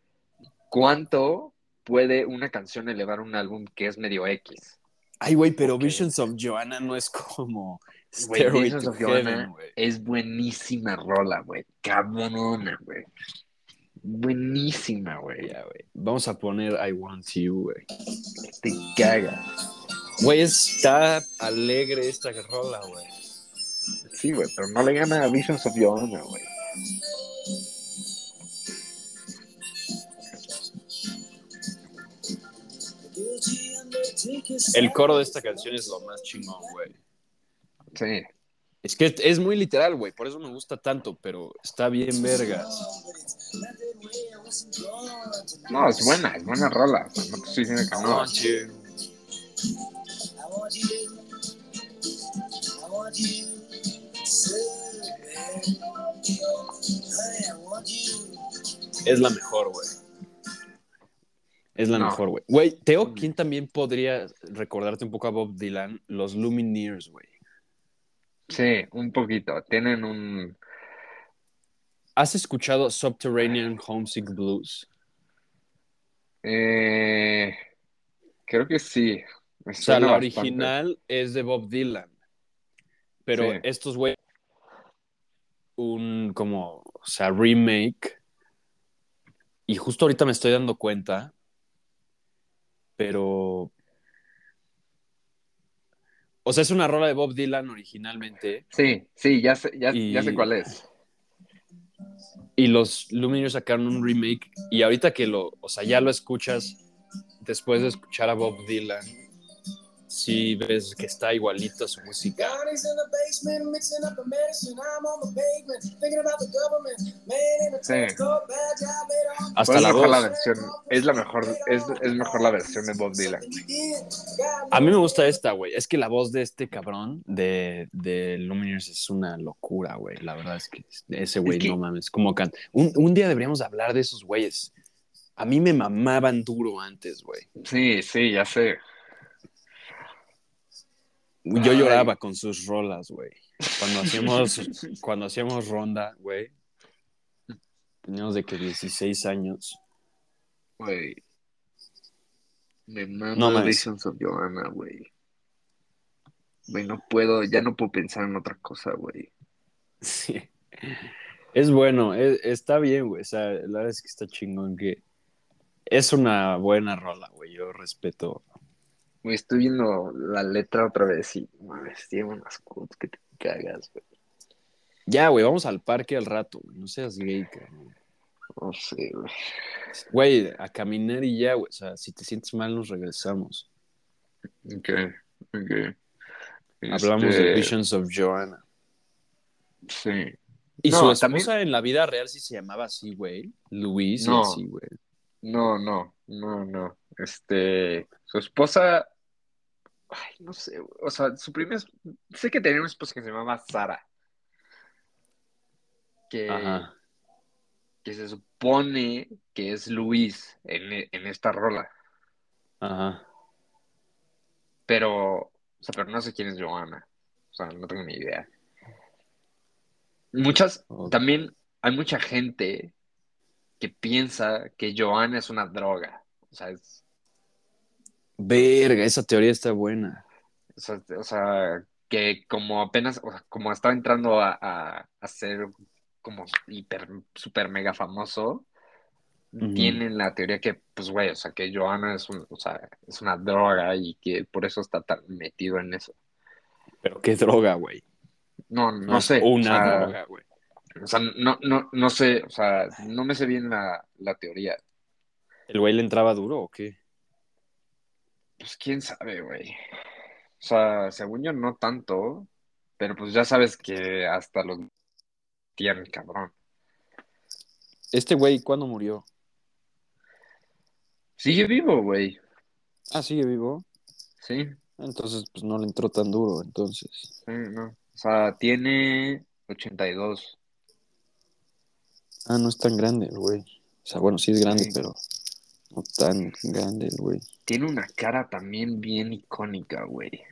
Speaker 1: ¿cuánto puede una canción elevar un álbum que es medio X?
Speaker 2: Ay, güey, pero
Speaker 1: Ok.
Speaker 2: Visions of Joanna no es como
Speaker 1: Visions of Joanna
Speaker 2: güey.
Speaker 1: es buenísima rola, güey. Cabrona, güey. Buenísima, güey.
Speaker 2: Ya, güey. Vamos a poner I Want You, güey.
Speaker 1: Te caga.
Speaker 2: Güey, está alegre esta rola, güey.
Speaker 1: Sí, güey, pero no le gana a Visions of Joanna, güey.
Speaker 2: El coro de esta canción es lo más chingón, güey.
Speaker 1: Sí.
Speaker 2: Es que es muy literal, güey. Por eso me gusta tanto, pero está bien vergas.
Speaker 1: No, es buena, es buena rola. O sea, no te estoy diciendo que no.
Speaker 2: Es la mejor, güey. Es la
Speaker 1: No.
Speaker 2: mejor, güey. Güey, Teo, ¿quién también podría recordarte un poco a Bob Dylan? Los Lumineers, güey.
Speaker 1: Sí, un poquito. Tienen un.
Speaker 2: ¿Has escuchado Subterranean Homesick Blues?
Speaker 1: Eh, creo que sí. Me
Speaker 2: O sea, la
Speaker 1: bastante.
Speaker 2: original es de Bob Dylan. Pero
Speaker 1: Sí.
Speaker 2: estos güey un como, o sea, remake. Y justo ahorita me estoy dando cuenta. Pero. O sea, es una rola de Bob Dylan originalmente.
Speaker 1: Sí, sí, ya sé, ya,
Speaker 2: Y-
Speaker 1: ya sé cuál es.
Speaker 2: Y los Lumineers sacaron un remake. Y ahorita que lo, o sea, ya lo escuchas después de escuchar a Bob Dylan, sí ves que está igualito a su música.
Speaker 1: Sí.
Speaker 2: Hasta
Speaker 1: Pues
Speaker 2: la
Speaker 1: mejor la
Speaker 2: voz.
Speaker 1: versión, es la mejor, es, es mejor la versión de Bob Dylan.
Speaker 2: A mí me gusta esta, güey. Es que la voz de este cabrón de, de Lumineers es una locura, güey. La verdad es que ese güey,
Speaker 1: Es que-
Speaker 2: no mames, como canta. Un, un día deberíamos hablar de esos güeyes. A mí me mamaban duro antes, güey.
Speaker 1: Sí, sí, ya sé.
Speaker 2: Yo
Speaker 1: Ay.
Speaker 2: lloraba con sus rolas, güey. Cuando hacíamos, cuando hacíamos ronda, güey. Teníamos de que 16 años.
Speaker 1: Güey. Me mama
Speaker 2: No.
Speaker 1: Visions of Joanna, güey. Güey, no puedo, ya no puedo pensar en otra cosa, güey.
Speaker 2: Sí. Es bueno, es- está bien, güey. O sea, la verdad es que está chingón que es una buena rola, güey. Yo respeto.
Speaker 1: Estoy viendo la letra otra vez y, mames, tiene unas quotes que te cagas, güey.
Speaker 2: Ya, güey, vamos al parque al rato, güey. No seas gay, cabrón.
Speaker 1: No sé, güey.
Speaker 2: Güey, a caminar y ya, güey. O sea, si te sientes mal, nos regresamos.
Speaker 1: Ok, ok.
Speaker 2: Hablamos
Speaker 1: Este,
Speaker 2: de Visions of Joanna.
Speaker 1: Sí.
Speaker 2: Y
Speaker 1: No,
Speaker 2: su esposa
Speaker 1: también-
Speaker 2: en la vida real sí se llamaba así, güey. Luis
Speaker 1: No.
Speaker 2: así, güey.
Speaker 1: No, no, no, no. Este, su esposa, ay, no sé, o sea, su primera, sé que tenía una esposa que se llamaba Sara, que,
Speaker 2: Ajá.
Speaker 1: que se supone que es Luis en, en esta rola,
Speaker 2: Ajá.
Speaker 1: pero, o sea, pero no sé quién es Joana, o sea, no tengo ni idea. Muchas, también hay mucha gente que piensa que Joana es una droga, o sea, es,
Speaker 2: Verga, esa teoría está buena.
Speaker 1: O sea, o sea, que como apenas, o sea, como estaba entrando a, a, a ser como hiper, super mega famoso, tienen la teoría que, pues, güey, o sea, que Johanna es, un, o sea, es una droga y que por eso está tan metido en eso.
Speaker 2: Pero qué droga, güey.
Speaker 1: No, no, sé. o
Speaker 2: Una
Speaker 1: sea,
Speaker 2: droga, güey.
Speaker 1: O sea, no, no, no sé, o sea, no me sé bien la, la teoría.
Speaker 2: ¿El güey le entraba duro o qué?
Speaker 1: Pues quién sabe, güey. O sea, según yo no tanto, pero pues ya sabes que hasta los tienen, cabrón.
Speaker 2: Este güey, ¿cuándo murió?
Speaker 1: Sigue vivo, güey.
Speaker 2: Ah, sigue vivo.
Speaker 1: Sí,
Speaker 2: Entonces, pues no le entró tan duro, entonces.
Speaker 1: sí, no. O sea, tiene 82.
Speaker 2: Ah, no es tan grande el güey. O sea, bueno, sí es grande,
Speaker 1: Sí.
Speaker 2: pero no tan grande güey.
Speaker 1: Tiene una cara también bien icónica, güey.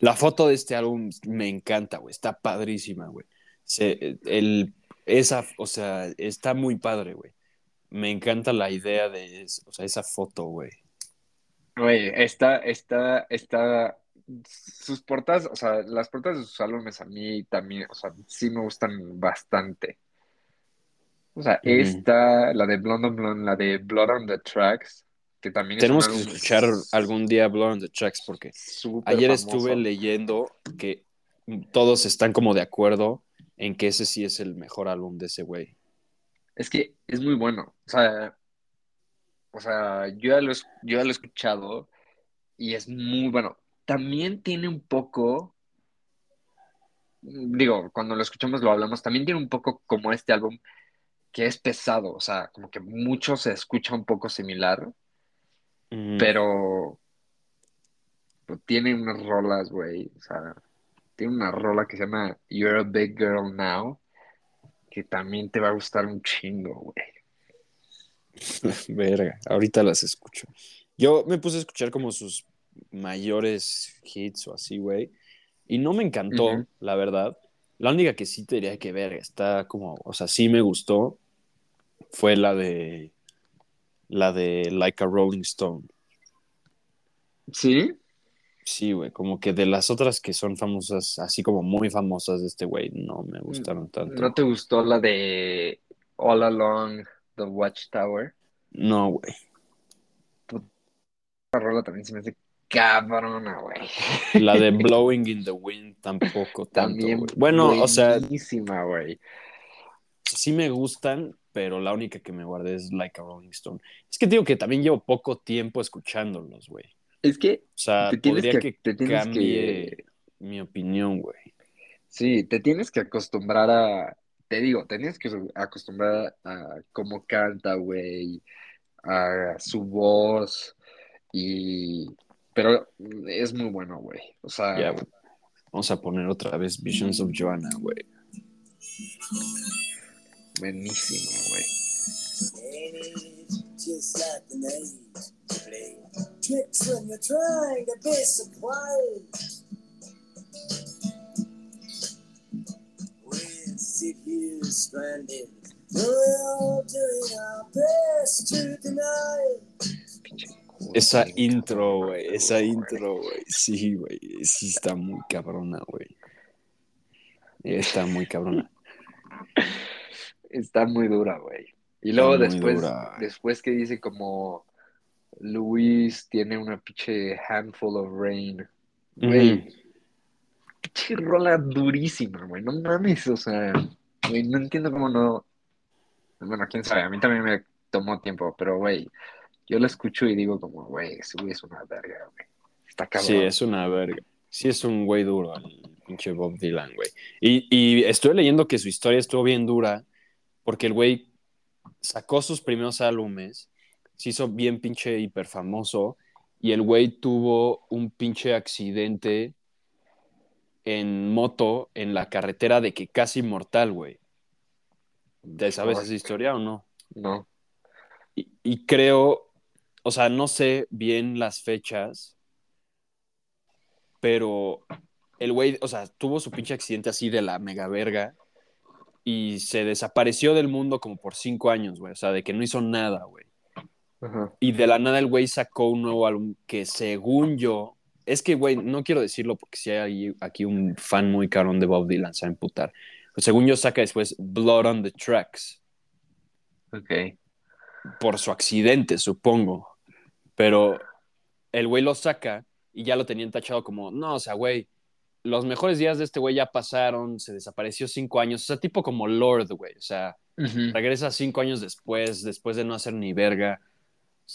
Speaker 2: La foto de este álbum me encanta, güey. Está padrísima, güey. Se- el, esa, o sea, está muy padre, güey. Me encanta la idea de, o sea, esa foto, güey.
Speaker 1: Güey, está, está, está. Sus portadas, o sea, las portadas de sus álbumes a mí también, o sea, sí me gustan bastante. O sea, esta, la de Blonde on Blonde, la de Blood on the Tracks, que también
Speaker 2: Tenemos
Speaker 1: es
Speaker 2: que
Speaker 1: álbum
Speaker 2: escuchar algún día Blood on the Tracks porque ayer
Speaker 1: famoso.
Speaker 2: estuve leyendo que todos están como de acuerdo en que ese sí es el mejor álbum de ese güey.
Speaker 1: Es que es muy bueno. O sea, o sea, yo ya lo, yo ya lo he escuchado y es muy bueno. También tiene un poco, digo, cuando lo escuchamos lo hablamos, también tiene un poco como este álbum que es pesado, o sea, como que mucho se escucha un poco similar, pero pues, tiene unas rolas, güey, o sea, tiene una rola que se llama You're a Big Girl Now, que también te va a gustar un chingo, güey.
Speaker 2: Verga, ahorita las escucho. Yo me puse a escuchar como sus mayores hits o así, güey. Y no me encantó, la verdad. La única que sí te diría que ver, está como, o sea, sí me gustó, fue la de la de Like a Rolling Stone.
Speaker 1: ¿Sí?
Speaker 2: Sí, güey, como que de las otras que son famosas, así como muy famosas de este güey, no me gustaron tanto.
Speaker 1: ¿No te gustó la de All Along the Watchtower?
Speaker 2: No, güey.
Speaker 1: La rola también se me hace cabrona, güey.
Speaker 2: La de Blowing in the Wind tampoco
Speaker 1: También.
Speaker 2: Bueno, o sea,
Speaker 1: güey.
Speaker 2: sí me gustan, pero la única que me guardé es Like a Rolling Stone. Es que te digo que también llevo poco tiempo escuchándolos, güey.
Speaker 1: Es que
Speaker 2: O sea,
Speaker 1: Te
Speaker 2: podría
Speaker 1: que-
Speaker 2: que,
Speaker 1: te
Speaker 2: cambie
Speaker 1: que-
Speaker 2: mi opinión, güey.
Speaker 1: sí, te tienes que acostumbrar a, te digo, te tienes que acostumbrar a cómo canta, güey, a su voz y, pero es muy bueno, güey. O sea,
Speaker 2: Ya, güey. Vamos a poner otra vez Visions of Joanna, güey.
Speaker 1: buenísimo, güey.
Speaker 4: And it's just like the name. Play tricks when you're trying to be surprised. We sit here stranded. We're all doing our best to deny.
Speaker 2: Esa intro, güey. Esa intro, güey. Sí, güey. Sí está muy cabrona, güey. Está muy cabrona.
Speaker 1: Está muy dura, güey. Y luego después,
Speaker 2: dura.
Speaker 1: después que dice como Luis tiene una pinche handful of rain. Güey,
Speaker 2: Ujú.
Speaker 1: pinche rola durísima, güey. No mames, o sea, güey, no entiendo cómo no. Bueno, quién sabe, a mí también me tomó tiempo, pero güey, yo lo escucho y digo como, güey, ese güey es una verga, güey. Está cabrón.
Speaker 2: Sí, es una verga. Sí, es un güey duro, el pinche Bob Dylan, güey. Y, y estuve leyendo que su historia estuvo bien dura, porque el güey sacó sus primeros álbumes, se hizo bien pinche hiper famoso, y el güey tuvo un pinche accidente en moto en la carretera de que casi mortal, güey. ¿Te sabes esa historia o no?
Speaker 1: No.
Speaker 2: Y, y creo, o sea, no sé bien las fechas, pero el güey, o sea, tuvo su pinche accidente así de la mega verga y se desapareció del mundo como por cinco años, güey. O sea, de que no hizo nada, güey.
Speaker 1: Ajá.
Speaker 2: Y de la nada el güey sacó un nuevo álbum que según yo, es que, güey, no quiero decirlo porque si hay aquí un fan muy carón de Bob Dylan, se va a emputar. Según yo, saca después Blood on the Tracks.
Speaker 1: Ok.
Speaker 2: Por su accidente, supongo. Pero el güey lo saca y ya lo tenían tachado como, no, o sea, güey, los mejores días de este güey ya pasaron, se desapareció cinco años, o sea, tipo como Lord, güey, o sea, regresa cinco años después, después de no hacer ni verga,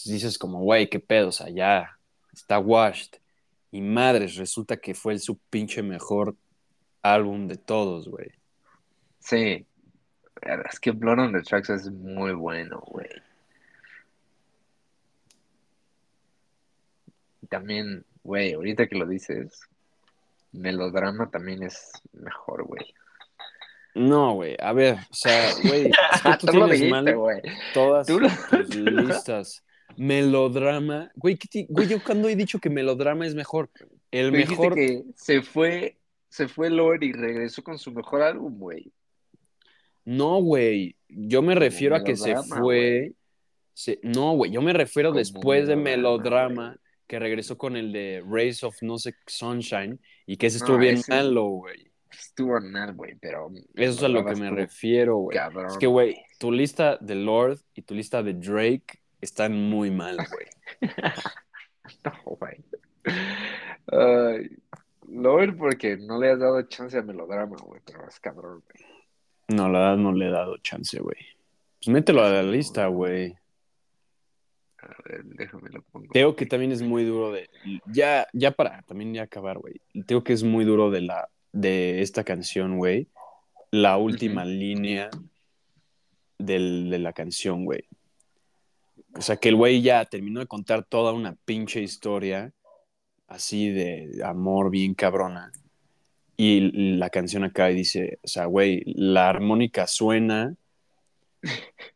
Speaker 2: dices como, güey, qué pedo, o sea, ya está washed. Y madres, resulta que fue el su pinche mejor álbum de todos, güey.
Speaker 1: Sí. Es que Blood on the Tracks es muy bueno, güey. También, güey, ahorita que lo dices, Melodrama también es mejor, güey.
Speaker 2: No, güey, a ver, o sea, güey, es que tú tienes
Speaker 1: dijiste,
Speaker 2: mal
Speaker 1: güey.
Speaker 2: todas
Speaker 1: Tú lo-
Speaker 2: tus listas. Melodrama, güey, ¿qué ti- güey, yo cuando he dicho que melodrama es mejor, el
Speaker 1: Tú
Speaker 2: mejor,
Speaker 1: que se fue, se fue Lord y regresó con su mejor álbum, güey.
Speaker 2: no, güey, yo me refiero a que se fue, se- no, güey, yo me refiero
Speaker 1: Como
Speaker 2: después de
Speaker 1: melodrama,
Speaker 2: melodrama, que regresó con el de Rays of No sé Sunshine, y que ese estuvo
Speaker 1: No,
Speaker 2: bien
Speaker 1: ese-
Speaker 2: malo, güey.
Speaker 1: Estuvo mal, güey, pero.
Speaker 2: Eso es a lo que me refiero, güey. Es que, güey, tu lista de Lord y tu lista de Drake están muy mal, güey.
Speaker 1: No, güey. Ay, Lord, porque no le has dado chance a melodrama, güey, pero es cabrón, güey.
Speaker 2: No, la verdad no le he dado chance, güey. Pues mételo a la lista, güey.
Speaker 1: A ver, déjame lo pongo.
Speaker 2: Teo que también es muy duro de. Ya, ya para también ya acabar, güey. Teo que es muy duro de la de esta canción, güey. La última línea del- de la canción, güey. O sea, que el güey ya terminó de contar toda una pinche historia así de amor bien cabrona. Y la canción acá dice, o sea, güey, la armónica suena,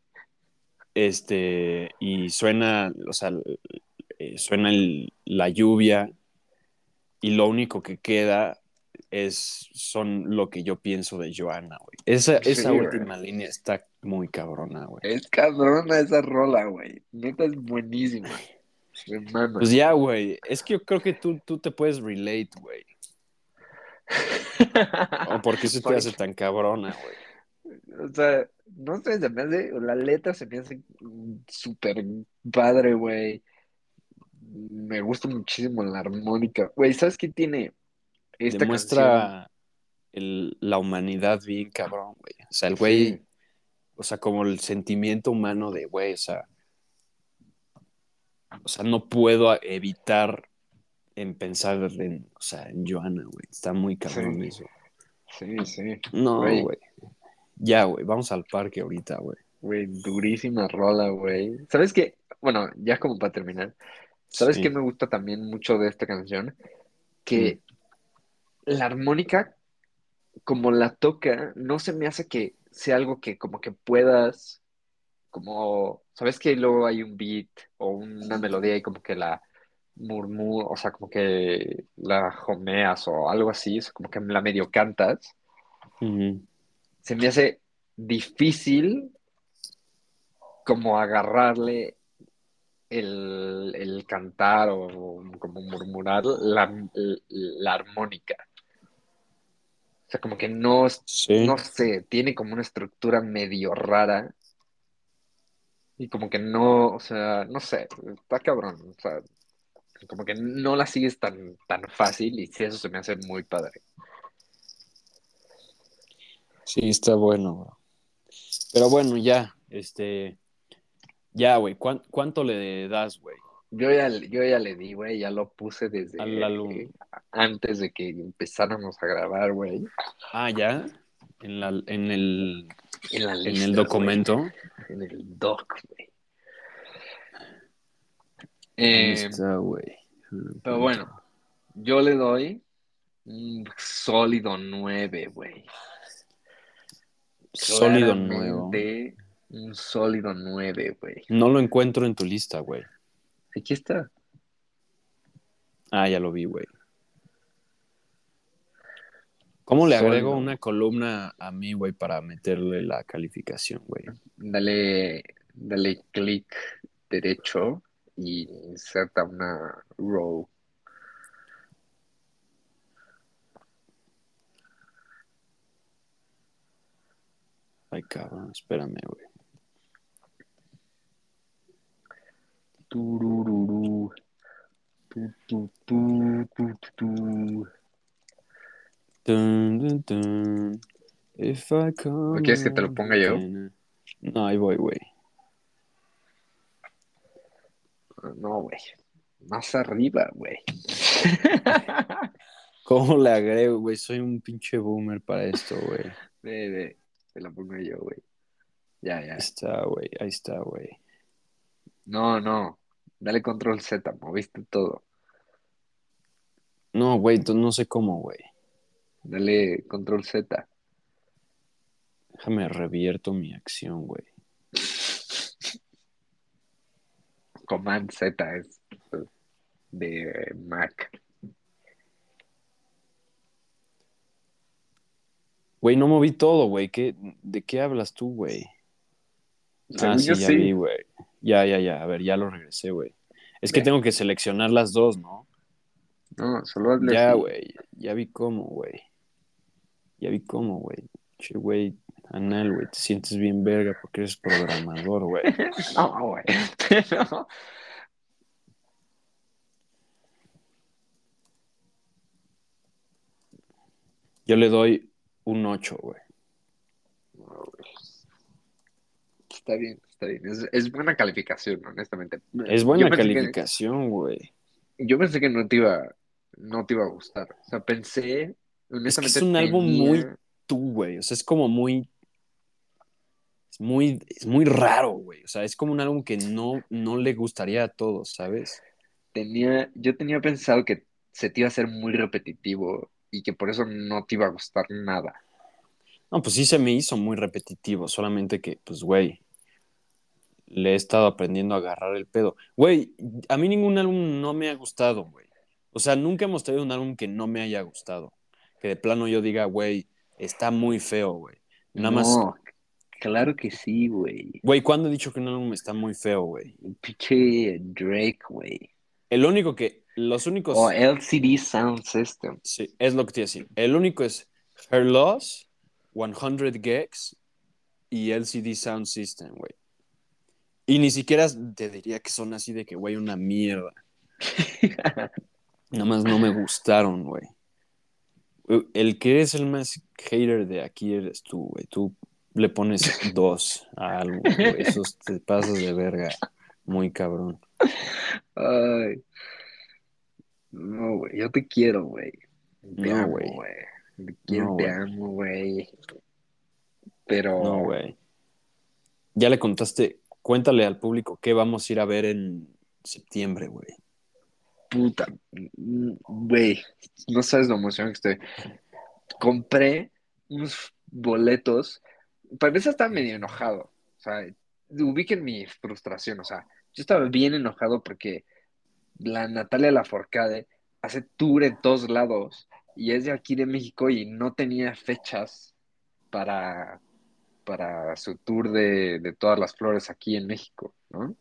Speaker 2: este, y suena, o sea, eh, suena el- la lluvia y lo único que queda es, son lo que yo pienso de Joana, güey. Esa,
Speaker 1: Sí,
Speaker 2: esa
Speaker 1: güey.
Speaker 2: última línea está muy cabrona, güey.
Speaker 1: Es cabrona esa rola, güey. Neta es buenísima. Hermano.
Speaker 2: Pues ya, güey, es que yo creo que tú, tú te puedes relate, güey. ¿O por qué se te hace tan cabrona, güey?
Speaker 1: O sea, no sé, se me hace, la letra se me hace súper padre, güey. Me gusta muchísimo la armónica. Güey, ¿sabes qué tiene esta?
Speaker 2: Demuestra el- la humanidad bien cabrón, güey. O sea, el güey,
Speaker 1: Sí.
Speaker 2: o sea, como el sentimiento humano de, güey, o sea, o sea, no puedo evitar en pensar en, o sea, en Joana, güey. Está muy cabrón
Speaker 1: Sí.
Speaker 2: eso.
Speaker 1: Sí, sí.
Speaker 2: No,
Speaker 1: Güey.
Speaker 2: Ya, güey, vamos al parque ahorita, güey.
Speaker 1: Güey, durísima rola, güey. ¿Sabes qué? Bueno, ya como para terminar. ¿Sabes
Speaker 2: Sí.
Speaker 1: qué me gusta también mucho de esta canción? Que la armónica, como la toca, no se me hace que sea algo que como que puedas, como, ¿sabes que luego hay un beat o una melodía y como que la murmur, o sea, como que la homeas o algo así, o sea, como que la medio cantas? Se me hace difícil como agarrarle el, el cantar o como murmurar la, la armónica. O sea, como que no,
Speaker 2: Sí.
Speaker 1: no sé, tiene como una estructura medio rara y como que no, o sea, no sé, está cabrón, o sea, como que no la sigues tan, tan fácil y sí, eso se me hace muy padre.
Speaker 2: Sí, está bueno, bro. Pero bueno, ya, este, ya, güey, ¿cuán- ¿cuánto le das, güey?
Speaker 1: Yo ya, yo ya le di, güey, ya lo puse desde eh, antes de que empezáramos a grabar, güey.
Speaker 2: Ah, ya, en, la, en, el,
Speaker 1: En la
Speaker 2: en el documento.
Speaker 1: güey, en el doc, güey. Eh, pero bueno, yo le doy un sólido 9, güey.
Speaker 2: Sólido nuevo.
Speaker 1: Claramente, Un sólido 9, güey.
Speaker 2: No lo encuentro en tu lista, güey.
Speaker 1: Aquí está.
Speaker 2: Ah, ya lo vi, güey. ¿Cómo le agrego
Speaker 1: Sólido.
Speaker 2: una columna a mí, güey, para meterle la calificación, güey?
Speaker 1: Dale, dale clic derecho y inserta una row.
Speaker 2: Ay, cabrón, espérame, güey.
Speaker 1: Turururú. Tu, tu, tu, tu, tu, tu.
Speaker 2: Dun, dun, dun. If I come
Speaker 1: ¿No quieres que te lo ponga yo?
Speaker 2: No, ahí voy, güey.
Speaker 1: No, güey. Más arriba, güey.
Speaker 2: ¿Cómo le agrego, güey? Soy un pinche boomer para esto, güey.
Speaker 1: Ve. Te lo pongo yo, güey. Ya, ya.
Speaker 2: está, güey. Ahí está, güey.
Speaker 1: No, no. Dale control Z, moviste todo.
Speaker 2: No, güey, no sé cómo, güey.
Speaker 1: Dale control Z.
Speaker 2: Déjame revierto mi acción, güey.
Speaker 1: Command Z es de Mac.
Speaker 2: Güey, no moví todo, güey. ¿Qué, ¿De qué hablas tú, güey? Ah, sí, ya vi, güey. Ya, ya, ya. A ver, ya lo regresé, güey. Es que tengo que seleccionar las dos, ¿no?
Speaker 1: No, solo hazle
Speaker 2: Ya, güey. Ya vi cómo, güey. Ya vi cómo, güey. Che, güey. Anal, güey. Te sientes bien verga porque eres programador, güey.
Speaker 1: No, güey. No.
Speaker 2: Yo le doy un 8, güey.
Speaker 1: No, güey. Está bien, está bien. Es, es buena calificación, honestamente.
Speaker 2: Es buena
Speaker 1: que-
Speaker 2: calificación, güey.
Speaker 1: yo pensé que no te iba, no te iba a gustar. O sea, pensé, honestamente.
Speaker 2: es un álbum muy- Tú, güey. O sea, es como muy. Es muy, es muy raro, güey. O sea, es como un álbum que no, no le gustaría a todos, ¿sabes?
Speaker 1: tenía, yo tenía pensado que se te iba a hacer muy repetitivo y que por eso no te iba a gustar nada.
Speaker 2: No, pues sí se me hizo muy repetitivo, solamente que, pues, güey, le he estado aprendiendo a agarrar el pedo. Güey, a mí ningún álbum no me ha gustado, güey. O sea, nunca hemos tenido un álbum que no me haya gustado. Que de plano yo diga, güey, está muy feo, güey. Nada más,
Speaker 1: No, claro que sí, güey.
Speaker 2: güey, ¿cuándo he dicho que un álbum está muy feo, güey?
Speaker 1: Pinche Drake, güey.
Speaker 2: El único que, los únicos,
Speaker 1: O LCD Sound System.
Speaker 2: sí, es lo que te iba a decir. El único es Her Loss, 100 Gex y LCD Sound System, güey. Y ni siquiera te diría que son así de que, güey, una mierda. Nada más no me gustaron, güey. El que es el más hater de aquí eres tú, güey. Tú le pones dos a algo, güey. Esos te pasas de verga. Muy cabrón.
Speaker 1: Ay. No, güey, yo te quiero, güey. Te
Speaker 2: No,
Speaker 1: amo,
Speaker 2: güey.
Speaker 1: Te quiero,
Speaker 2: No,
Speaker 1: te amo, güey. Pero.
Speaker 2: No, güey. Ya le contaste, cuéntale al público qué vamos a ir a ver en septiembre, güey.
Speaker 1: Puta, güey, no sabes la emoción que estoy. Compré unos boletos. Para empezar estaba medio enojado. O sea, ubiquen mi frustración. O sea, yo estaba bien enojado porque la Natalia Lafourcade hace tour en todos lados y es de aquí de México y no tenía fechas para, para su tour de, de todas las flores aquí en México, ¿no?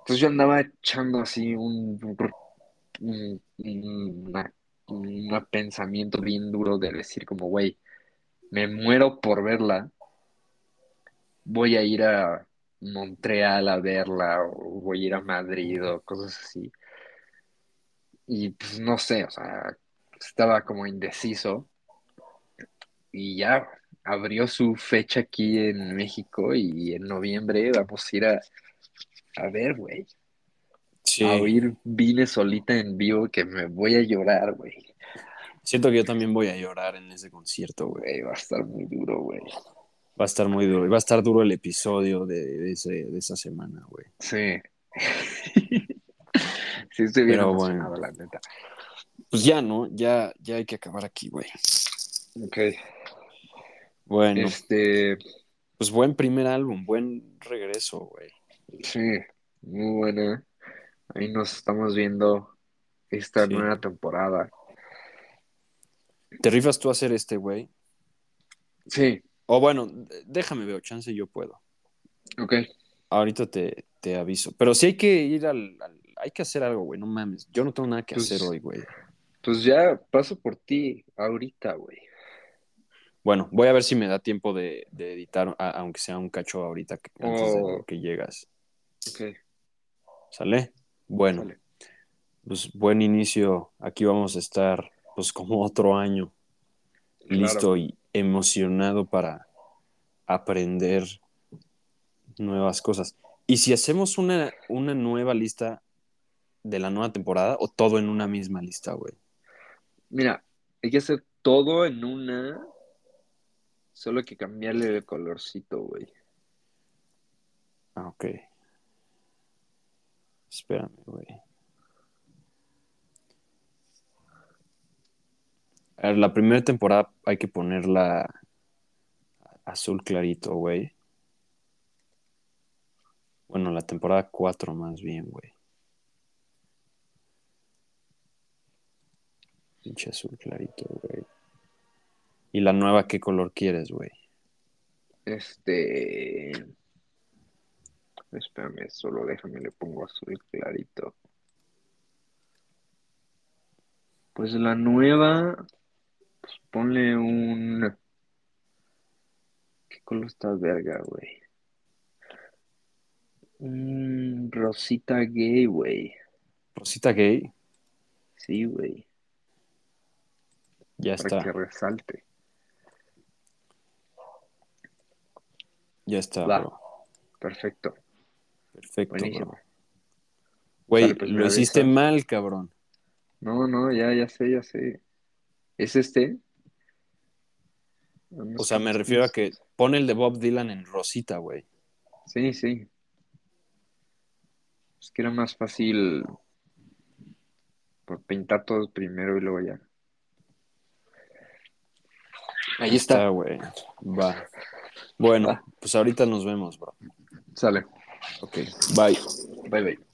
Speaker 1: Entonces yo andaba echando así un, un, una- un pensamiento bien duro de decir como, güey, me muero por verla, voy a ir a Montreal a verla, o voy a ir a Madrid, o cosas así. Y pues no sé, o sea, estaba como indeciso. Y ya abrió su fecha aquí en México y en noviembre vamos a ir a, a ver, güey.
Speaker 2: Sí.
Speaker 1: A oír Vine solita en vivo que me voy a llorar, güey.
Speaker 2: Siento que yo también voy a llorar en ese concierto, güey.
Speaker 1: Va a estar muy duro, güey.
Speaker 2: Va a estar muy duro. Y va a estar duro el episodio de, de ese- de esa semana, güey.
Speaker 1: Sí. Sí, estoy bien
Speaker 2: Pero bueno.
Speaker 1: la neta.
Speaker 2: Pues ya, ¿no? Ya, ya hay que acabar aquí, güey.
Speaker 1: Ok.
Speaker 2: Bueno,
Speaker 1: Este,
Speaker 2: pues buen primer álbum, buen regreso, güey.
Speaker 1: sí, muy buena. Ahí nos estamos viendo esta
Speaker 2: Sí.
Speaker 1: nueva temporada.
Speaker 2: ¿Te rifas tú a hacer este, güey?
Speaker 1: Sí,
Speaker 2: O bueno, déjame ver, chance yo puedo.
Speaker 1: ok.
Speaker 2: Ahorita te, te aviso. Pero sí hay que ir al, al- Hay que hacer algo, güey. No mames. Yo no tengo nada que
Speaker 1: Pues-
Speaker 2: hacer hoy, güey.
Speaker 1: Pues ya paso por ti ahorita, güey.
Speaker 2: Bueno, voy a ver si me da tiempo de, de editar, a- aunque sea un cacho ahorita que- antes de
Speaker 1: Oh.
Speaker 2: que llegas.
Speaker 1: Ok,
Speaker 2: ¿Sale? Bueno,
Speaker 1: sale.
Speaker 2: pues buen inicio. Aquí vamos a estar, pues como otro año, listo y emocionado para aprender nuevas cosas. ¿Y si hacemos una, una nueva lista de la nueva temporada o todo en una misma lista, güey?
Speaker 1: Mira, hay que hacer todo en una. Solo hay que cambiarle el colorcito, güey.
Speaker 2: Ah, ok. Espérame, güey. A ver, la primera temporada hay que ponerla azul clarito, güey. Bueno, la temporada 4 más bien, güey. Pinche azul clarito, güey. ¿Y la nueva qué color quieres, güey?
Speaker 1: Este. Espérame, solo déjame, le pongo azul clarito. Pues la nueva. Pues ponle un. ¿Qué color está verga, güey? Un rosita gay, güey.
Speaker 2: Rosita gay,
Speaker 1: Sí, güey.
Speaker 2: Ya
Speaker 1: Para
Speaker 2: está.
Speaker 1: que resalte.
Speaker 2: Ya está, bro.
Speaker 1: Perfecto.
Speaker 2: Perfecto,
Speaker 1: Buenísimo.
Speaker 2: Güey,
Speaker 1: pues,
Speaker 2: lo hiciste mal, cabrón.
Speaker 1: No, no, ya, ya sé, ya sé. ¿Es este?
Speaker 2: O sea, me refiero a que pone el de Bob Dylan en rosita, güey.
Speaker 1: Sí, sí. Es que era más fácil pintar todos primero y luego ya. Ahí está.
Speaker 2: güey. Va. Bueno,
Speaker 1: Va.
Speaker 2: pues ahorita nos vemos, bro.
Speaker 1: Sale.
Speaker 2: Ok, bye.
Speaker 1: Bye, bye.